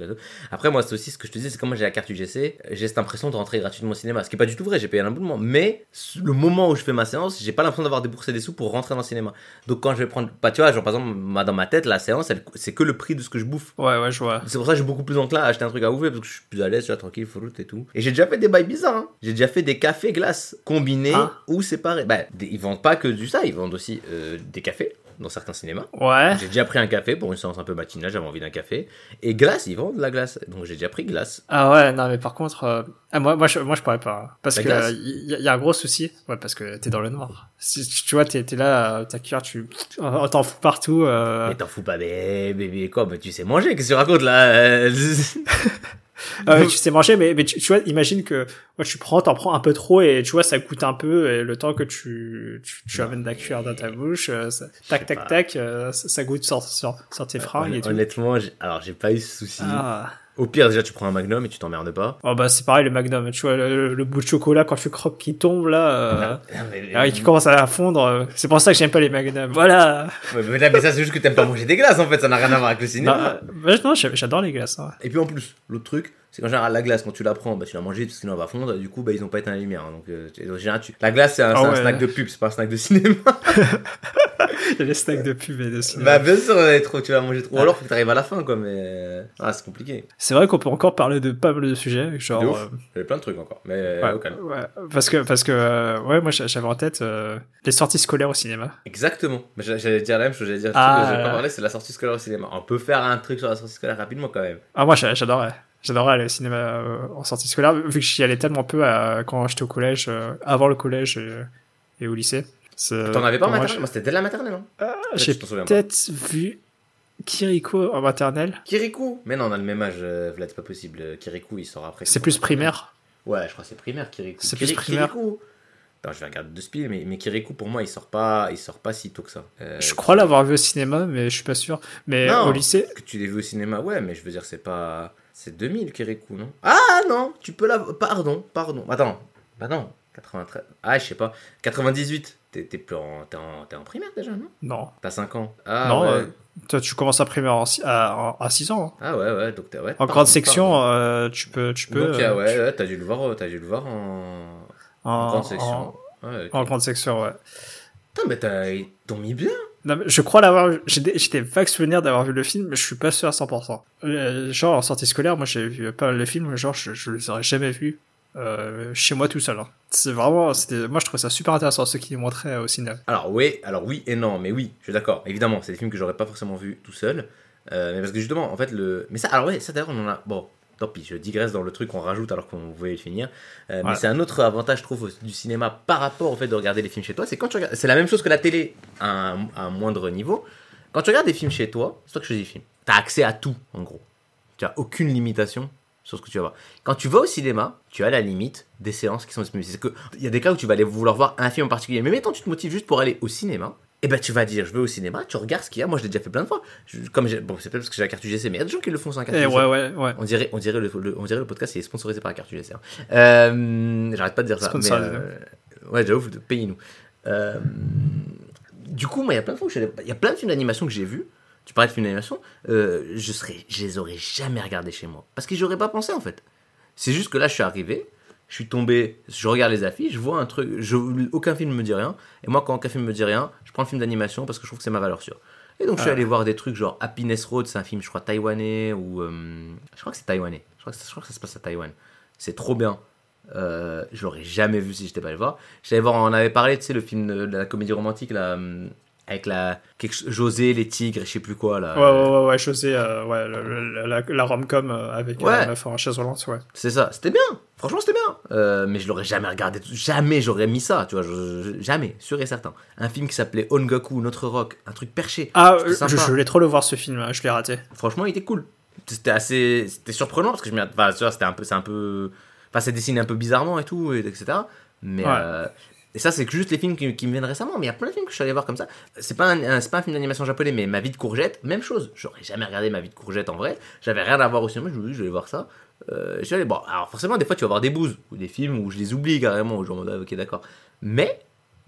Après, moi, c'est aussi ce que je te disais, c'est comme j'ai la carte UGC, j'ai cette impression de rentrer gratuitement au cinéma. Ce qui est pas du tout vrai, j'ai payé un abonnement. Mais le moment où je fais ma séance, j'ai pas l'impression d'avoir déboursé des sous pour rentrer dans le cinéma. Donc, quand je vais prendre. Bah, tu vois, genre, par exemple, dans ma tête, la séance, elle- c'est que le prix de ce que je bouffe. Ouais, ouais, je vois. C'est pour ça que je suis beaucoup plus enclin à acheter un truc à ouvrir parce que je suis plus à l'aise, tu vois, tranquille, fruit et tout. Et j'ai déjà fait des bails bizarres. hein. J'ai déjà fait des cafés glaces combinés Ah. ou séparés. Bah, des- ils vendent pas que du ça, ils vendent aussi euh, des cafés dans certains cinémas. Ouais. J'ai déjà pris un café pour une séance un peu matinale, j'avais envie d'un café. Et glace, ils vendent de la glace. Donc j'ai déjà pris glace. Ah ouais, non, mais par contre, euh, ah, moi, moi, je, moi, je pourrais pas. hein. Parce La que y, a- y a un gros souci. Ouais, parce que t'es dans le noir. Si tu vois, t'es là, euh, ta cuillère, tu, on t'en fous partout. Euh... Mais t'en fous pas, bébé, bébé, quoi, mais tu sais manger, qu'est-ce que tu racontes là Euh, tu sais manger, mais, mais tu, tu vois, imagine que moi, tu prends, t'en prends un peu trop et tu vois, ça coûte un peu et le temps que tu, tu, tu amènes la cuillère dans ta bouche, euh, ça- tac, tac, tac, euh, ça, ça goûte sur, sur, sur tes fringues et tout. Honnêtement, alors j'ai pas eu ce souci. Ah. Au pire, déjà, tu prends un magnum et tu t'emmerdes pas. Oh bah c'est pareil le Magnum, tu vois le, le bout de chocolat quand tu croques qui tombe là, euh, Ah, mais- ah, et qui commence à fondre. euh, C'est pour ça que j'aime pas les Magnum. Voilà. Mais, là, mais ça, c'est juste que t'aimes pas manger des glaces en fait, ça n'a rien à voir avec le cinéma. Bah, euh, bah, non, j'ai- j'adore les glaces. hein. Et puis en plus, l'autre truc, c'est qu'en général, la glace, quand tu la prends, bah, tu la manges vite parce que sinon elle va fondre. Du coup, bah, ils ont pas éteint la lumière. hein. Donc, euh, tu- en général, tu- la glace, c'est un, Ah un snack de pub, c'est pas un snack de cinéma. Il y a les snacks de pub et de cinéma. bah, bien sûr, trop, tu vas manger trop. Ou alors, faut que t'arrives à la fin, quoi. Mais ah, c'est compliqué. C'est vrai qu'on peut encore parler de pas mal de sujets, genre. De ouf. euh, plein de trucs encore. Mais ouais, parce que parce que euh, ouais, moi j'a- j'avais en tête euh, les sorties scolaires au cinéma. Exactement. J'allais dire la même chose. J'allais dire, Ah, j'ai pas parlé, c'est la sortie scolaire au cinéma. On peut faire un truc sur la sortie scolaire rapidement quand même. Ah moi j'a- j'adorais. J'adorais aller au cinéma euh, en sortie scolaire, vu que j'y allais tellement peu à- quand j'étais au collège, euh, avant le collège et, et au lycée. T'en avais pas en maternelle? Moi, c'était dès la maternelle, hein. j'ai- Peut-être J'ai peut-être vu Kiriko en maternelle. Kirikou? Mais non, on a le même âge, euh, Vlad, c'est pas possible. Euh, Kirikou, il sort après. C'est plus primaire? Ouais, je crois que c'est primaire, Kirikou. C'est plus primaire. Kirikou. Attends, je vais regarder de speed, mais, mais Kirikou, pour moi, il sort pas, il sort pas si tôt que ça. Euh, Je crois l'avoir vu au cinéma, mais je suis pas sûr. Mais Non. au lycée, Que tu l'aies vu au cinéma, ouais, mais je veux dire, c'est pas. C'est 2000, Kirikou, non? Ah non, tu peux la. Pardon, pardon. Attends, bah non, 93. Ah, je sais pas. 98, t'es en... en... en primaire déjà, non? Non. T'as 5 ans. Ah, non, ouais. euh, toi tu commences à primaire en, à, à 6 ans. hein. Ah ouais, ouais, donc. Ouais, En pardon, grande section, euh, tu peux, tu peux. Donc, euh, ouais, ouais, t'as dû le voir, euh, t'as dû le voir en. en, En grande en- section. Ouais, ok. en grande section, ouais. Putain, mais t'as. Ils t'ont mis bien. Je crois l'avoir. Des vagues souvenirs d'avoir vu le film, mais je suis pas sûr à 100%. Euh, genre en sortie scolaire, moi j'ai vu pas mal de films, genre je, je les aurais jamais vus euh, chez moi tout seul. hein. C'est vraiment, moi je trouvais ça super intéressant ceux qui les montraient au cinéma. Alors oui, alors oui et non, mais oui, je suis d'accord. Évidemment, c'est des films que j'aurais pas forcément vus tout seul, Euh, mais parce que justement, en fait, le. Mais ça, alors ouais, ça d'ailleurs, on en a. Bon, tant pis, je digresse dans le truc qu'on rajoute alors qu'on voulait le finir. Euh, Mais c'est un autre avantage, je trouve, du cinéma par rapport au fait de regarder les films chez toi. C'est quand tu regardes. C'est la même chose que la télé à un, à un moindre niveau. Quand tu regardes des films chez toi, c'est toi que je choisis le film. T'as accès à tout, en gros. Tu as aucune limitation sur ce que tu vas voir. Quand tu vas au cinéma, tu as la limite des séances qui sont disponibles. C'est que il y a des cas où tu vas aller vouloir voir un film en particulier. Mais mettons, tu te motives juste pour aller au cinéma. Et ben tu vas dire, je vais au cinéma, tu regardes ce qu'il y a. Moi, je l'ai déjà fait plein de fois. Je- comme bon, c'est peut-être parce que j'ai la carte UGC, mais il y a des gens qui le font sans la carte Et UGC. ouais, ouais, ouais. On dirait, on dirait le, le- on dirait le podcast il est sponsorisé par la carte UGC. hein. Euh, J'arrête pas de dire ça. Mais, euh, ouais, j'avoue, payez-nous. Euh, du coup, moi, il y a plein de fois où je suis allé- il y a plein de films d'animation que j'ai vus. Tu parlais de films d'animation, je serais, je les aurais jamais regardés chez moi parce que j'aurais pas pensé en fait. C'est juste que là, je suis arrivé, je suis tombé, je regarde les affiches, je vois un truc, je, aucun film me dit rien. Et moi, quand aucun film me dit rien, je prends le film d'animation parce que je trouve que c'est ma valeur sûre. Et donc, je suis Ah. allé voir des trucs genre Happiness Road, c'est un film, je crois, taïwanais, ou. euh, je crois que c'est taïwanais. Je crois que, ça- je crois que ça se passe à Taïwan. C'est trop bien. Euh, je l'aurais jamais vu si j'étais pas allé voir. J'allais voir, on avait parlé, tu sais, le film de, de la comédie romantique, là, hum, avec la. quelque José, les tigres, et je sais plus quoi, là. Ouais, ouais, ouais, ouais, José, euh, ouais, le- le- la, la rom-com euh, avec euh, Ouais. la meuf en chaise roulante, ouais. C'est ça, c'était bien. Franchement, c'était bien. Euh, mais je l'aurais jamais regardé. Jamais j'aurais mis ça, tu vois. je- je- jamais, sûr et certain. Un film qui s'appelait Ongaku, Notre Rock, un truc perché. Ah, je, je voulais trop le voir ce film, hein, je l'ai raté. Franchement, il était cool. C'était assez. C'était surprenant parce que je att- Enfin, c'était un peu. C'est un peu. Enfin, c'est dessiné un peu bizarrement et tout, et- etc. Mais. Ouais. euh, Et ça, c'est juste les films qui, me viennent récemment. Mais il y a plein de films que je suis allé voir comme ça. C'est pas un, pas un film d'animation japonais, mais Ma vie de courgette, même chose. J'aurais jamais regardé Ma vie de courgette en vrai. J'avais rien à voir au cinéma. Je me dis, je vais voir ça. Euh, je suis allé. Bon, alors forcément, des fois, tu vas voir des bouses ou des films où je les oublie carrément. Où je me dis, ah, ok, d'accord. Mais.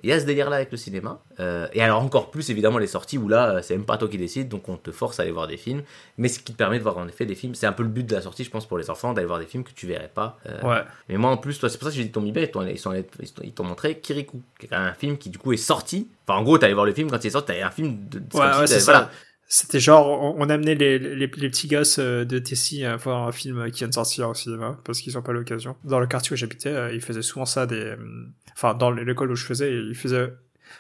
Il y a ce délire-là avec le cinéma. Euh, et alors encore plus, évidemment, les sorties où là, euh, c'est même pas toi qui décides, donc on te force à aller voir des films. Mais ce qui te permet de voir en effet des films. C'est un peu le but de la sortie, je pense, pour les enfants, d'aller voir des films que tu verrais pas. euh, Ouais. Mais moi, en plus, toi, c'est pour ça que j'ai dit ton Mibet, ils t'ont- montré Kirikou, qui est quand même un film qui, du coup, est sorti. Enfin, en gros, t'allais voir le film quand il est sorti, t'avais un film de. c'est Ouais, ouais, c'est ça. voilà. C'était genre, on, on amenait les, les, petits gosses euh, de Tessie à voir un film qui vient de sortir au cinéma, parce qu'ils ont pas l'occasion. Dans le quartier où j'habitais, euh, ils faisaient souvent ça des... euh, Enfin, dans l'école où je faisais, ils faisaient...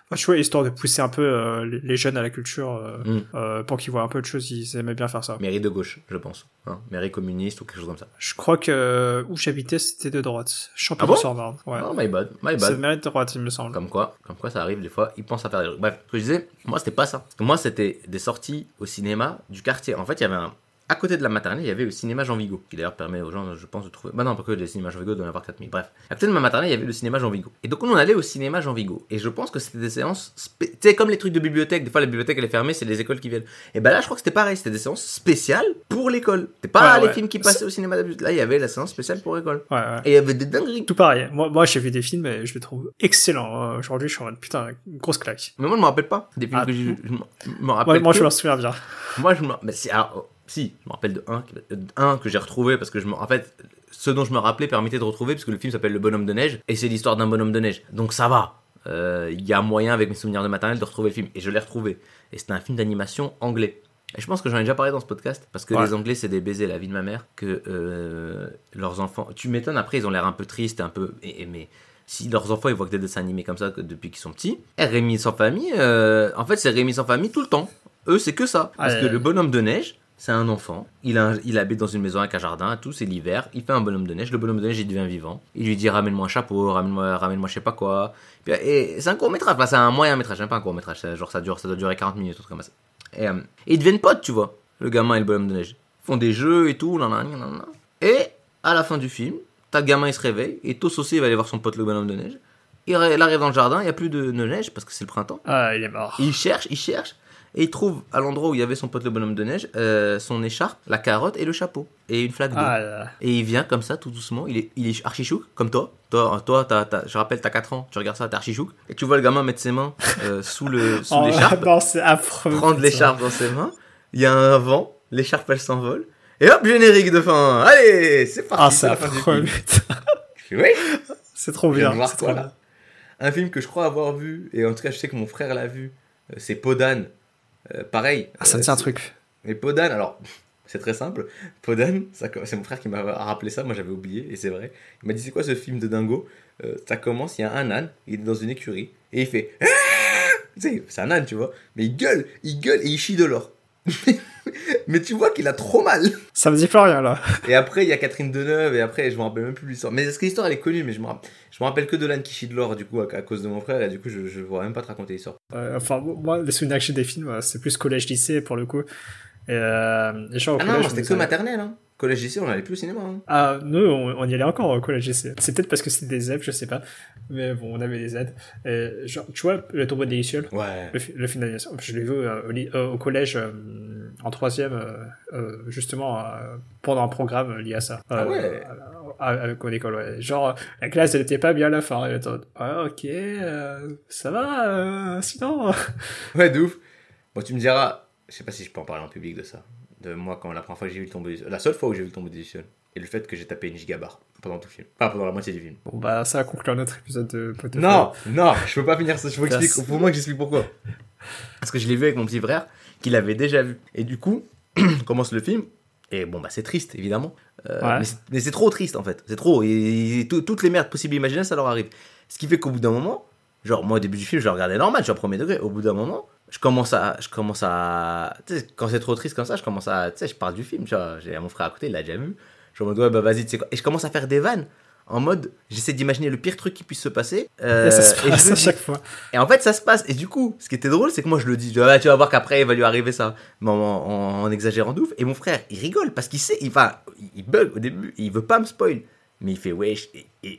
Enfin, tu vois, histoire de pousser un peu euh, les, jeunes à la culture, euh, Mm. euh, pour qu'ils voient un peu de choses, ils aimaient bien faire ça. Mairie de gauche, je pense. Hein, mairie communiste ou quelque chose comme ça. Je crois que où j'habitais, c'était de droite. Ah bon? Champigny-sur-Marne. ouais. Oh, my bad, my bad. mérite de droite, il me semble. Comme quoi, comme quoi ça arrive des fois, ils pensent à faire des trucs. Bref, ce que je disais, moi c'était pas ça. Moi c'était des sorties au cinéma du quartier. En fait, il y avait un, à côté de la maternelle, il y avait le cinéma Jean Vigo, qui d'ailleurs permet aux gens, je pense, de trouver. Bah non, pas que les cinémas Jean Vigo, d'en avoir 4000. Bref, à côté de ma maternelle, il y avait le cinéma Jean Vigo. Et donc on allait au cinéma Jean Vigo. Et je pense que c'était des séances. Tu sais, comme les trucs de bibliothèque, des fois la bibliothèque elle est fermée, c'est les écoles qui viennent. Et ben là, je crois que c'était pareil, c'était des séances spéciales pour l'école. C'était pas Ouais, les ouais. films qui passaient au cinéma d'habitude. Là, il y avait la séance spéciale pour l'école. Ouais. Et il y avait des dingueries. Tout pareil. Moi, moi j'ai vu des films et je les trouve excellents. Euh, Aujourd'hui, je suis en mode putain, grosse claque. Mais moi, je me rappelle pas des films Ah, que. Je me- rappelle. Moi, je m'en souviens bien. Moi, je me. Mais c'est- alors, oh, si, je me rappelle de un, que j'ai retrouvé parce que je me. En fait, ce dont je me rappelais permettait de retrouver parce que le film s'appelle Le Bonhomme de Neige et c'est l'histoire d'un bonhomme de neige. Donc ça va. Euh, Il y a moyen avec mes souvenirs de maternelle de retrouver le film et je l'ai retrouvé. Et c'était un film d'animation anglais. Et je pense que j'en ai déjà parlé dans ce podcast parce que Ouais. les Anglais c'est des baisers la vie de ma mère que euh, leurs enfants. Tu m'étonnes après ils ont l'air un peu tristes un peu. mais si leurs enfants ils voient que des dessins animés comme ça depuis qu'ils sont petits. Et Rémi sans famille, euh, en fait c'est Rémi sans famille tout le temps. Eux c'est que ça. Parce que le bonhomme de neige, c'est un enfant. Il, a un- il habite dans une maison avec un jardin, tout, c'est l'hiver. Il fait un bonhomme de neige. Le bonhomme de neige, il devient vivant. Il lui dit ramène-moi un chapeau, ramène-moi, ramène-moi je sais pas quoi. Et c'est un court métrage, enfin, c'est un moyen métrage, même pas un court métrage. Genre ça dure, ça doit durer 40 minutes, truc comme ça. Et, euh, et ils deviennent potes, tu vois, le gamin et le bonhomme de neige. Ils font des jeux et tout, nanana, nanana. Et à la fin du film, t'as le gamin, il se réveille, et Tos aussi, il va aller voir son pote le bonhomme de neige. Il arrive dans le jardin, il n'y a plus de, de neige parce que c'est le printemps. Ah, il est mort. Il cherche, il cherche, et il trouve à l'endroit où il y avait son pote le bonhomme de neige, euh, son écharpe, la carotte et le chapeau. Et une flaque d'eau. Ah. Et il vient comme ça, tout doucement. Il est, il est archi chouk, comme toi. Toi, toi t'as- t'as- je rappelle, t'as 4 ans, tu regardes ça, t'es archi chouk. Et tu vois le gamin mettre ses mains euh, sous le sous Oh, l'écharpe, c'est affreux. prendre l'écharpe dans ses mains. Il y a un vent, l'écharpe elle s'envole. Et hop, générique de fin. Allez, c'est parti. Ah, c'est affreux, Oui, C'est trop bien. voir trop bien. un film que je crois avoir vu, et en tout cas je sais que mon frère l'a vu, euh, c'est Podane. Euh, pareil. Ah, ça euh, me tient un truc. Mais Podane, alors, c'est très simple. Co- c'est mon frère qui m'a rappelé ça, moi j'avais oublié, et c'est vrai. Il m'a dit c'est quoi ce film de dingo? Euh, Ça commence, il y a un âne, il est dans une écurie, et il fait... Ah c'est un âne, tu vois. Mais il gueule, il gueule et il chie de l'or. Mais tu vois qu'il a trop mal. Ça me dit plus rien, là. Et après, il y a Catherine Deneuve, et après, je me rappelle même plus l'histoire. Mais est-ce que l'histoire elle est connue Mais je me, rappelle, je me rappelle que de l'âne qui chie de l'or, du coup, à, à cause de mon frère, et du coup, je, je vois même pas te raconter l'histoire. Euh, enfin, moi, les souvenirs que j'ai des films, euh, c'est plus collège-lycée, pour le coup. Et, euh, et genre, au Ah non, collège, moi, c'était que maternelle, hein. Collège lycée, on allait plus au cinéma. Hein. Ah, nous, on, on y allait encore au collège lycée. C'est peut-être parce que c'était des aides, je sais pas. Mais bon, on avait des aides. Et, genre, tu vois, le tombeau des Lucioles, Ouais. le, le film d'animation, je l'ai vu euh, au, euh, au collège euh, en troisième, euh, justement, pendant un programme lié à ça. Ah ouais. Avec mon école, ouais. Genre, la classe, elle était pas bien à la fin. Elle était ah, ok, ça va, sinon? Ouais, de ouf. Bon, tu me diras, je sais pas si je peux en parler en public de ça. De moi, quand la première fois que j'ai vu le tombeau des La seule fois où j'ai vu le tombeau des Lucioles. Et le fait que j'ai tapé une gigabar pendant tout le film. Pas pendant la moitié du film. Bon, bah, ça a conclu notre épisode de Pot de Non, non, je peux pas finir ça. Je faut Casse. expliquer. Faut moi que j'explique pourquoi. Parce que je l'ai vu avec mon petit frère, qui l'avait déjà vu. Et du coup, commence le film. Et bon, bah, c'est triste, évidemment. Euh, Ouais. Mais c'est- trop triste, en fait. C'est trop. Et, et tout- toutes les merdes possibles et imaginables, ça leur arrive. Ce qui fait qu'au bout d'un moment, genre, moi, au début du film, je le regardais normal, je suis au premier degré. Au bout d'un moment, je commence à. Je commence à tu sais, quand c'est trop triste comme ça, je commence à. Tu sais, je parle du film, tu vois. J'ai mon frère à côté, il l'a déjà vu. Je suis en mode, ouais, bah, vas-y, tu sais quoi. Et je commence à faire des vannes. En mode, j'essaie d'imaginer le pire truc qui puisse se passer. euh, Et ça se je passe à dis. chaque fois. Et en fait, ça se passe. Et du coup, ce qui était drôle, c'est que moi, je le dis. Ah, tu vas voir qu'après, il va lui arriver ça. Mais en, en- en exagérant de ouf. Et mon frère, il rigole parce qu'il sait. Il, enfin, il bug au début. Il veut pas me spoil. Mais il fait wesh. Et, et,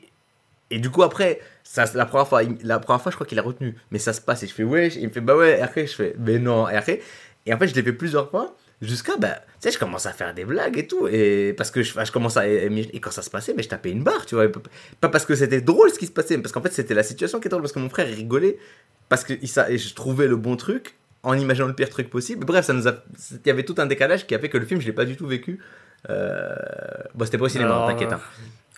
et du coup, après, ça, la, première fois, il- la première fois, je crois qu'il a retenu. Mais ça se passe. Et je fais. Et il me fait bah ouais. Et après, je fais mais non. Et après, et en fait, je l'ai fait plusieurs fois. Jusqu'à, bah, tu sais, je commence à faire des blagues et tout. Et parce que je, je commence à. Et quand ça se passait, mais je tapais une barre, tu vois. Pas parce que c'était drôle ce qui se passait, mais parce qu'en fait, c'était la situation qui était drôle. Parce que mon frère rigolait. Parce que il, sa- et je trouvais le bon truc en imaginant le pire truc possible. Bref, ça nous a. Il y avait tout un décalage qui a fait que le film, je l'ai pas du tout vécu. Euh... Bon, c'était pas au cinéma, t'inquiète. hein.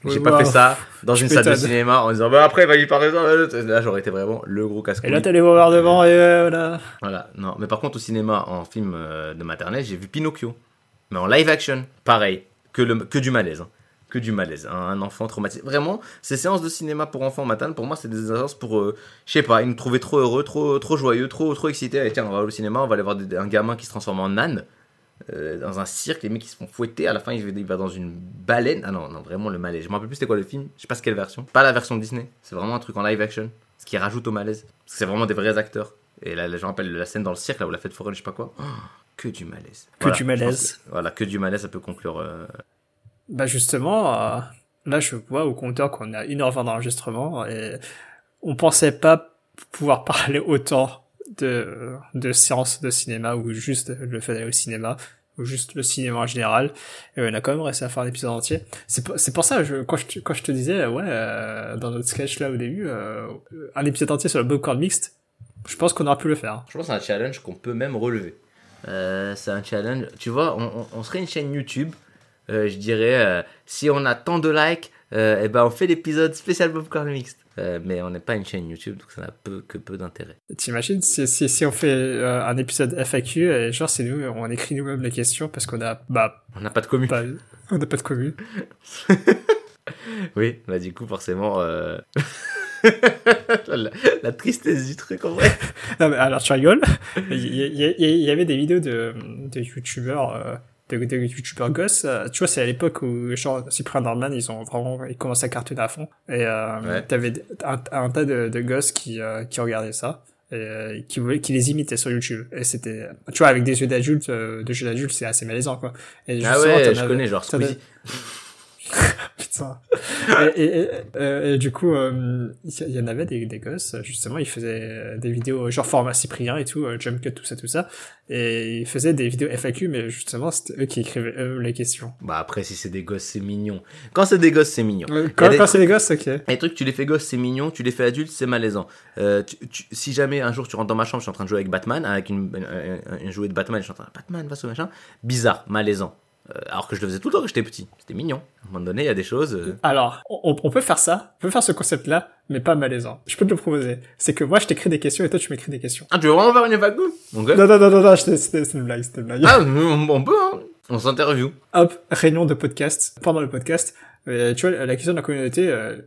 Oui, J'ai pas bah, fait ça dans une salle de cinéma en disant bah après, va y parler ça. Là, j'aurais été vraiment le gros casse Et là, t'as les voir devant et euh, voilà. voilà, non. Mais par contre, au cinéma, en film euh, de maternelle, j'ai vu Pinocchio. Mais en live action, pareil. Que, le, que du malaise. hein. Que du malaise. Un, un enfant traumatisé. Vraiment, ces séances de cinéma pour enfants maternelles, pour moi, c'est des séances pour. euh, je sais pas, ils nous trouvaient trop heureux, trop, trop joyeux, trop, trop excités. Allez, tiens, on va au cinéma, on va aller voir des- un gamin qui se transforme en âne. Euh, dans un cirque, les mecs qui se font fouetter. À la fin, il va, dans une baleine. Ah non, non, vraiment le malaise. Je me rappelle plus c'était quoi le film. Je sais pas quelle version. Pas la version Disney. C'est vraiment un truc en live action. Ce qui rajoute au malaise. Parce que c'est vraiment des vrais acteurs. Et là, là, je me rappelle la scène dans le cirque, là où la fête foraine, je sais pas quoi. Oh, que du malaise. Que Voilà, du malaise. que- voilà, que du malaise, ça peut conclure. euh, Bah justement, euh, là je vois au compteur qu'on a 1h20 d'enregistrement et on pensait pas pouvoir parler autant de, de séances de cinéma ou juste le fait d'aller au cinéma ou juste le cinéma en général. Et on a quand même réussi à faire un épisode entier. C'est pour, c'est pour ça, je, quand, je, quand je te disais, ouais, euh, dans notre sketch là au début, euh, un épisode entier sur le popcorn mixte, je pense qu'on aura pu le faire. Je pense c'est un challenge qu'on peut même relever. Euh, c'est un challenge. Tu vois, on, serait une chaîne YouTube. je dirais, si on a tant de likes, euh, eh ben on fait l'épisode spécial Popcorn Mixte. Euh, mais on n'est pas une chaîne YouTube, donc ça n'a peu, que peu d'intérêt. T'imagines si, si, si on fait euh, un épisode FAQ et genre c'est nous, on écrit nous-mêmes les questions parce qu'on a, bah, On n'a pas de commu. pas, on n'a pas de commu. Oui, bah du coup, forcément. euh, la, la tristesse du truc en vrai. Non, mais alors tu rigoles? Il y, il y- il y avait des vidéos de, de youtubeurs, euh, de, de youtubeurs gosses. euh, Tu vois, c'est à l'époque où genre Cyprien Norman, ils ont vraiment, ils commençaient à cartonner à fond. Et euh, Ouais. t'avais un, un tas de, de gosses qui, euh, qui regardaient ça. Et euh, qui voulaient, qui les imitaient sur YouTube. Et c'était, tu vois, avec des yeux d'adulte, euh, de jeux d'adulte, c'est assez malaisant, quoi. Et Ah ouais, je connais, genre Squeezie. Putain. et, et, et, euh, et du coup, euh, il y, en avait des, des gosses, justement, ils faisaient des vidéos genre format Cyprien et tout, euh, jump cut, tout ça, tout ça. Et ils faisaient des vidéos FAQ, mais justement, c'était eux qui écrivaient eux les questions. Bah après, si c'est des gosses, c'est mignon. Quand c'est des gosses, c'est mignon. Euh, Quand, quand c'est des gosses, ok. Les trucs, tu les fais gosses, c'est mignon. Tu les fais adultes, c'est malaisant. Euh, tu- tu- si jamais un jour tu rentres dans ma chambre, je suis en train de jouer avec Batman, avec une, un, un- un jouet de Batman, je suis en train de Batman, va sauver machin. Bizarre, malaisant. Euh, alors que je le faisais tout le temps quand j'étais petit. C'était mignon. À un moment donné, il y a des choses. euh, Alors, on, on peut faire ça, on peut faire ce concept-là, mais pas malaisant. Je peux te le proposer. C'est que moi, je t'écris des questions et toi, tu m'écris des questions. Ah, tu veux vraiment faire une FAQ Ok. Non, non, non, non, non, c'était une blague, c'était une blague. Ah, on, on peut, hein. On s'interview. hop, réunion de podcast, pendant le podcast. Euh, tu vois, la question de la communauté, euh,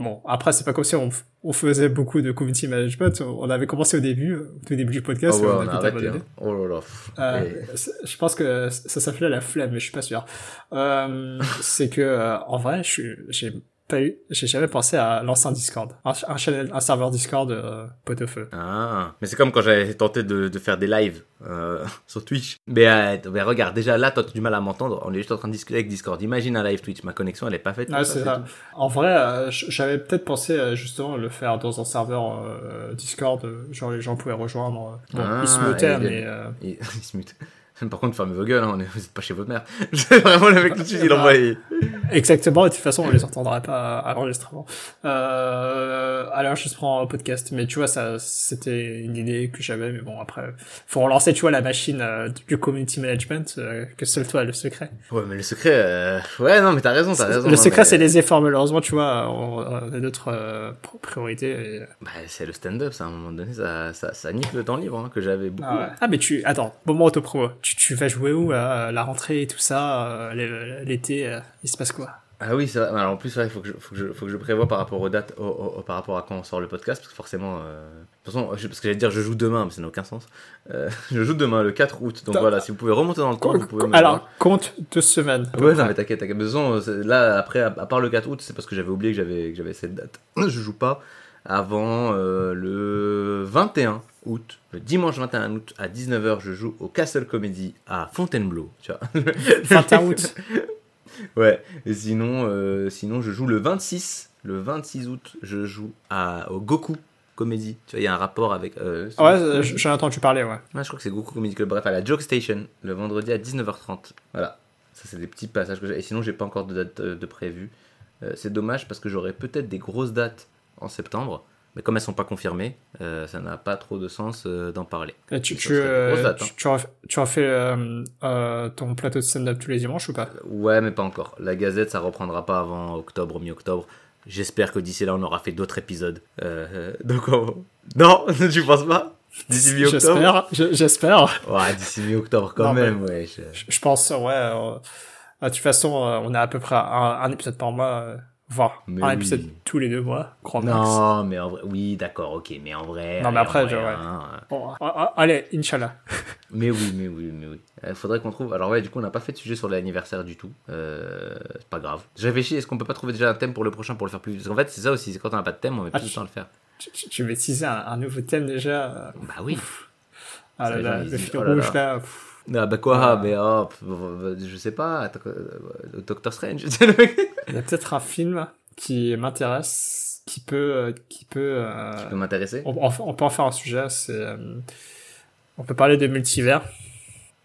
bon, après, c'est pas comme si on, on faisait beaucoup de community management. On avait commencé au début, euh, au tout début du podcast. ouais, et on a arrêté. hein. Oh là là. Euh, Et- je pense que ça s'appelait la flemme, mais je suis pas sûr. Euh, c'est que, euh, en vrai, je suis- j'ai pas eu, j'ai jamais pensé à lancer un Discord, un, un channel, un serveur Discord euh, pot au feu. Ah, mais c'est comme quand j'avais tenté de, de faire des lives euh, sur Twitch. Mais, euh, mais regarde, déjà là, toi, tu as du mal à m'entendre. On est juste en train de discuter avec Discord. Imagine un live Twitch. Ma connexion, elle est pas faite. ça, c'est ça. En vrai, euh, j'avais peut-être pensé euh, justement le faire dans un serveur euh, Discord, genre les gens pouvaient rejoindre. Bon, Ah, ils se mutaient, mais euh, Et il se mute. Par contre, fermez vos gueules, hein, vous êtes pas chez votre mère. C'est vraiment le mec tout de suite, il envoie exactement. Et de toute façon, on les entendrait pas à, l'enregistrement. Euh, alors, je prends un podcast, mais tu vois, ça, c'était une idée que j'avais, mais bon, après, faut relancer, tu vois, la machine euh, du community management, euh, que seul toi le secret. Ouais, mais le secret, euh... ouais, non, mais t'as raison, t'as raison. le non, secret, mais- c'est les efforts, malheureusement, tu vois, on, on a d'autres priorités. Et... Bah, c'est le stand-up, ça, à un moment donné, ça, ça, ça nique le temps libre, hein, que j'avais beaucoup. Ah, ouais. Ah, mais tu, attends, moment autopromo. Tu, tu vas jouer où, à la rentrée et tout ça, euh, l'é- l'été, euh, il se passe quoi? Ah oui, c'est vrai. Alors en plus, ouais, il faut que je, faut que je, faut que je prévoie par rapport aux dates, au- au- au- par rapport à quand on sort le podcast, parce que forcément, euh, de toute façon, je- parce que j'allais dire je joue demain, mais ça n'a aucun sens. Euh, je joue demain, le 4 août. Donc voilà, si vous pouvez remonter dans le temps, vous pouvez me Alors, compte deux semaines. Ouais, non, mais t'inquiète, t'inquiète. De toute façon, c'est- là, après, à, à part le 4 août, c'est parce que j'avais oublié que j'avais, que j'avais cette date. Je joue pas avant euh, le 21 août. Le dimanche 21 août à 19h, je joue au Castle Comedy à Fontainebleau. Tu vois. 21 août. Ouais, et sinon, euh, sinon, je joue le 26. Le 26 août, je joue à, au Goku Comedy. Tu vois, il y a un rapport avec. euh, Ouais, j'en ai entendu parler, ouais. Ouais, je crois que c'est Goku Comedy Club. Bref, à la Joke Station, le vendredi à 19h30. Voilà. Ça, c'est des petits passages que j'ai. Et sinon, j'ai pas encore de date euh, de prévu. Euh, c'est dommage parce que j'aurais peut-être des grosses dates en septembre. Mais comme elles sont pas confirmées, euh, ça n'a pas trop de sens euh, d'en parler. Et tu, tu, euh, hein. tu, tu, euh, euh, ton plateau de stand-up tous les dimanches ou pas? Ouais, mais pas encore. La Gazette, ça reprendra pas avant octobre, mi-octobre. J'espère que d'ici là, on aura fait d'autres épisodes. Donc, on- non, tu penses pas? D'ici mi-octobre? J'espère, je- j'espère. Ouais, d'ici mi-octobre quand Non, même, ouais. je- pense, ouais. de toute façon, on a à peu près un, un épisode par mois, euh, voire Mais un oui. épisode tous les deux mois, grand max. Non, mais en vrai, oui, d'accord, ok, mais en vrai. Non, mais après, ouais. hein, euh, Bon, ah, ah, allez, Inch'Allah. Mais oui, mais oui, mais oui. Il faudrait qu'on trouve. Alors, ouais, du coup, on n'a pas fait de sujet sur l'anniversaire du tout. Euh, c'est pas grave. Je réfléchis, est-ce qu'on peut pas trouver déjà un thème pour le prochain pour le faire plus vite Parce qu'en fait, c'est ça aussi, c'est quand on n'a pas de thème, on met Ah, plus de temps à le faire. Tu, tu, teaser un, un nouveau thème déjà euh, Bah oui. Ah Ça, là là, le fil oh rouge là. là. pff. Ah bah quoi, Ah. mais oh, pff, bah, je sais pas, euh, Doctor Strange. Il y a peut-être un film qui m'intéresse, qui peut, euh, qui peut, euh, Ça peut m'intéresser. on, peut en faire un sujet. C'est, on peut parler de multivers.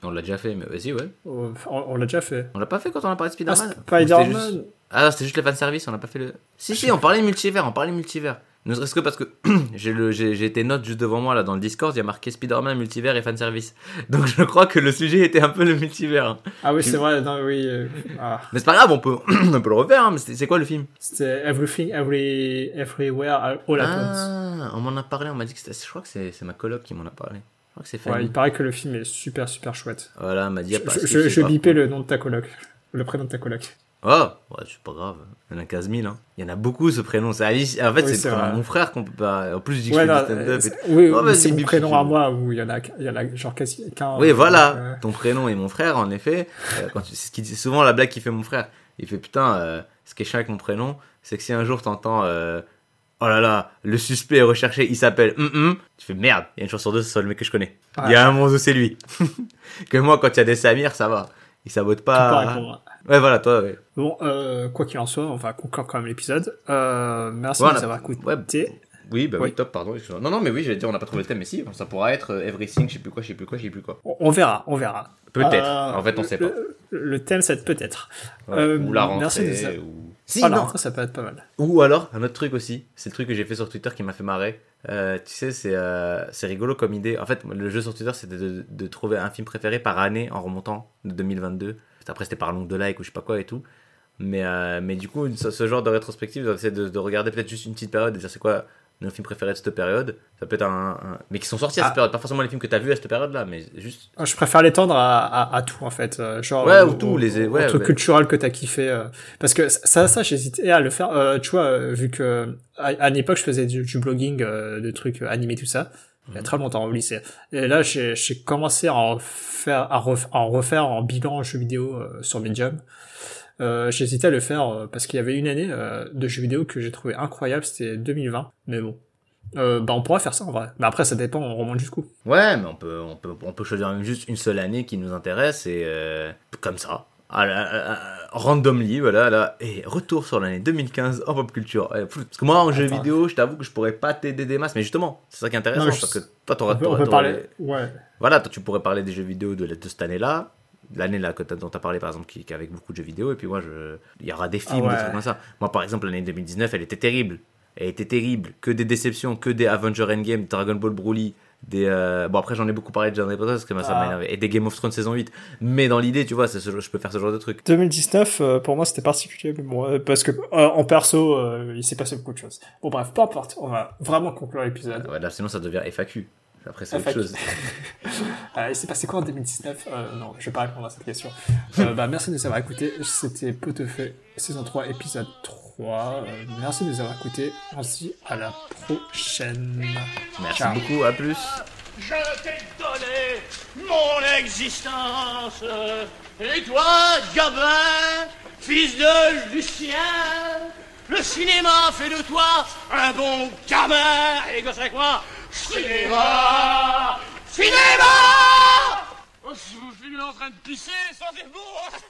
On l'a déjà fait, mais vas-y, ouais. On, on l'a déjà fait. On l'a pas fait quand on a parlé de Ah, Spider-Man c'était Spider-Man. juste- Ah, c'était juste le fanservice, on n'a pas fait le. Si, si, on parlait multivers, on parlait multivers. Ne serait-ce que parce que j'ai le- j'ai j'ai été note juste devant moi là dans le Discord, il y a marqué Spider-Man, multivers et fanservice. Donc je crois que le sujet était un peu le multivers. hein. Ah oui, c'est vrai. Non, oui. euh, ah. Mais c'est pas grave, on peut, on peut le refaire. hein, mais c'est quoi le film? C'était Everything, Every, Everywhere, All at Once. Ah, on m'en a parlé, on m'a dit que c'était. Je crois que c'est c'est ma coloc qui m'en a parlé. Je crois que c'est Ouais, Fanny. il paraît que le film est super, super chouette. Voilà, m'a dit. Je, ah, parce je, je, je bipais le nom de ta coloc. Le prénom de ta coloc. Oh, ouais, c'est pas grave. Il y en a 15 000. Hein. Il y en a beaucoup ce prénom. C'est Alice. En fait, Oui, c'est mon frère qu'on peut pas. En plus, je dis que Ouais, je fais non, du stand-up. euh, et oui, Oh, c'est mon prénom à moi où il y en a, il y en a genre quasi qu'un. Oui, voilà. euh, Ton prénom et mon frère, en effet. euh, quand tu- c'est ce souvent la blague qu'il fait mon frère. Il fait putain, euh, ce qui est chiant avec mon prénom, c'est que si un jour t'entends. Oh là là, le suspect est recherché, il s'appelle hum hum. Tu fais merde, il y a une chance sur deux, c'est le mec que je connais. Il y a un monde où c'est lui. que moi, quand il y a des Samir, ça va. Il sabote pas. Ouais, voilà, toi, ouais. Bon, euh, quoi qu'il en soit, on va conclure quand même l'épisode. Euh, merci Ouais, de nous avoir ouais. Oui, bah oui, Oui. top, pardon. Non, non, mais oui, j'allais dire, on n'a pas trouvé le thème, mais si, ça pourra être euh, everything, je sais plus quoi, je sais plus quoi, je sais plus quoi. On, verra, on verra. Peut-être. Euh, en fait, on sait pas. Le, le thème, c'est peut-être. Ouais. ou la merci de rentrée, ou. Si, la non. ça peut être pas mal. Ou alors, un autre truc aussi, c'est le truc que j'ai fait sur Twitter qui m'a fait marrer. Euh, tu sais, c'est euh, c'est rigolo comme idée. En fait, le jeu sur Twitter, c'était de, de trouver un film préféré par année en remontant de 2022. Après, c'était par nombre de likes ou je sais pas quoi et tout. Mais, euh, mais du coup, ce, ce genre de rétrospective, c'est de, de regarder peut-être juste une petite période et dire c'est quoi nos films préférés de cette période. Ça peut être un. un- Mais qui sont sortis à Ah. cette période. Pas forcément les films que tu as vus à cette période-là, mais juste. Je préfère l'étendre à, à, à tout, en fait. Euh, Genre, Ouais, ou tout, au- les- ouais, truc ouais. culturel que t'as kiffé. euh. parce que ça, ça, j'hésitais à le faire. Euh, tu vois, euh, vu que à, à une époque, je faisais du, du blogging, euh, de trucs animés, tout ça. Il y a Mhm. très longtemps au lycée. Et là, j'ai commencé à en faire, à, ref- à en refaire en bilan jeux vidéo euh, sur Medium. Euh, J'hésitais à le faire euh, parce qu'il y avait une année euh, de jeux vidéo que j'ai trouvé incroyable, c'était 2020. Mais bon, euh, bah on pourra faire ça en vrai. Mais après, ça dépend, on remonte jusqu'où. Ouais, mais on peut, on peut, on peut choisir juste une seule année qui nous intéresse et euh, comme ça. Ah, là, randomly, voilà, là. Et retour sur l'année 2015 en pop culture. Parce que moi, en jeu Attends. vidéo, je t'avoue que je pourrais pas t'aider des masses, mais justement, c'est ça qui est intéressant, Non, je- parce que toi, t'auras On peut, on t'auras- peut t'auras parler. les- Ouais. Voilà, toi, tu pourrais parler des jeux vidéo de, de cette année-là, l'année là que dont tu as parlé, par exemple, qui, qui est avec beaucoup de jeux vidéo, et puis moi, je... il y aura des films, Ah ouais. des trucs comme ça. Moi, par exemple, l'année 2019, elle était terrible. Elle était terrible. Que des déceptions, que des Avenger Endgame, Dragon Ball Broly, des... euh, Bon, après, j'en ai beaucoup parlé de John Potter, parce que moi, ça Ah. m'a énervé. Et des Game of Thrones saison 8. Mais dans l'idée, tu vois, ce- je peux faire ce genre de truc. 2019, euh, pour moi, c'était particulier, mais bon, euh, parce que en perso, il s'est passé beaucoup de choses. Bon, bref, peu importe, on va vraiment conclure l'épisode. Ouais, là, sinon, ça devient FAQ. Après, c'est autre chose. Euh, il s'est passé quoi en 2019 euh, Non, je vais pas répondre à cette question. Euh, bah, merci de nous avoir écoutés. C'était Potefeu, saison 3, épisode 3. Euh, merci de nous avoir écoutés. On se dit à la prochaine. Merci Ciao. beaucoup, à plus. Je t'ai donné mon existence. Et toi, Gabin, fils de Lucien, le cinéma fait de toi un bon gamin. Et gosse avec moi, cinéma, cinéma! Oh, Je suis en train de pisser, sentez-vous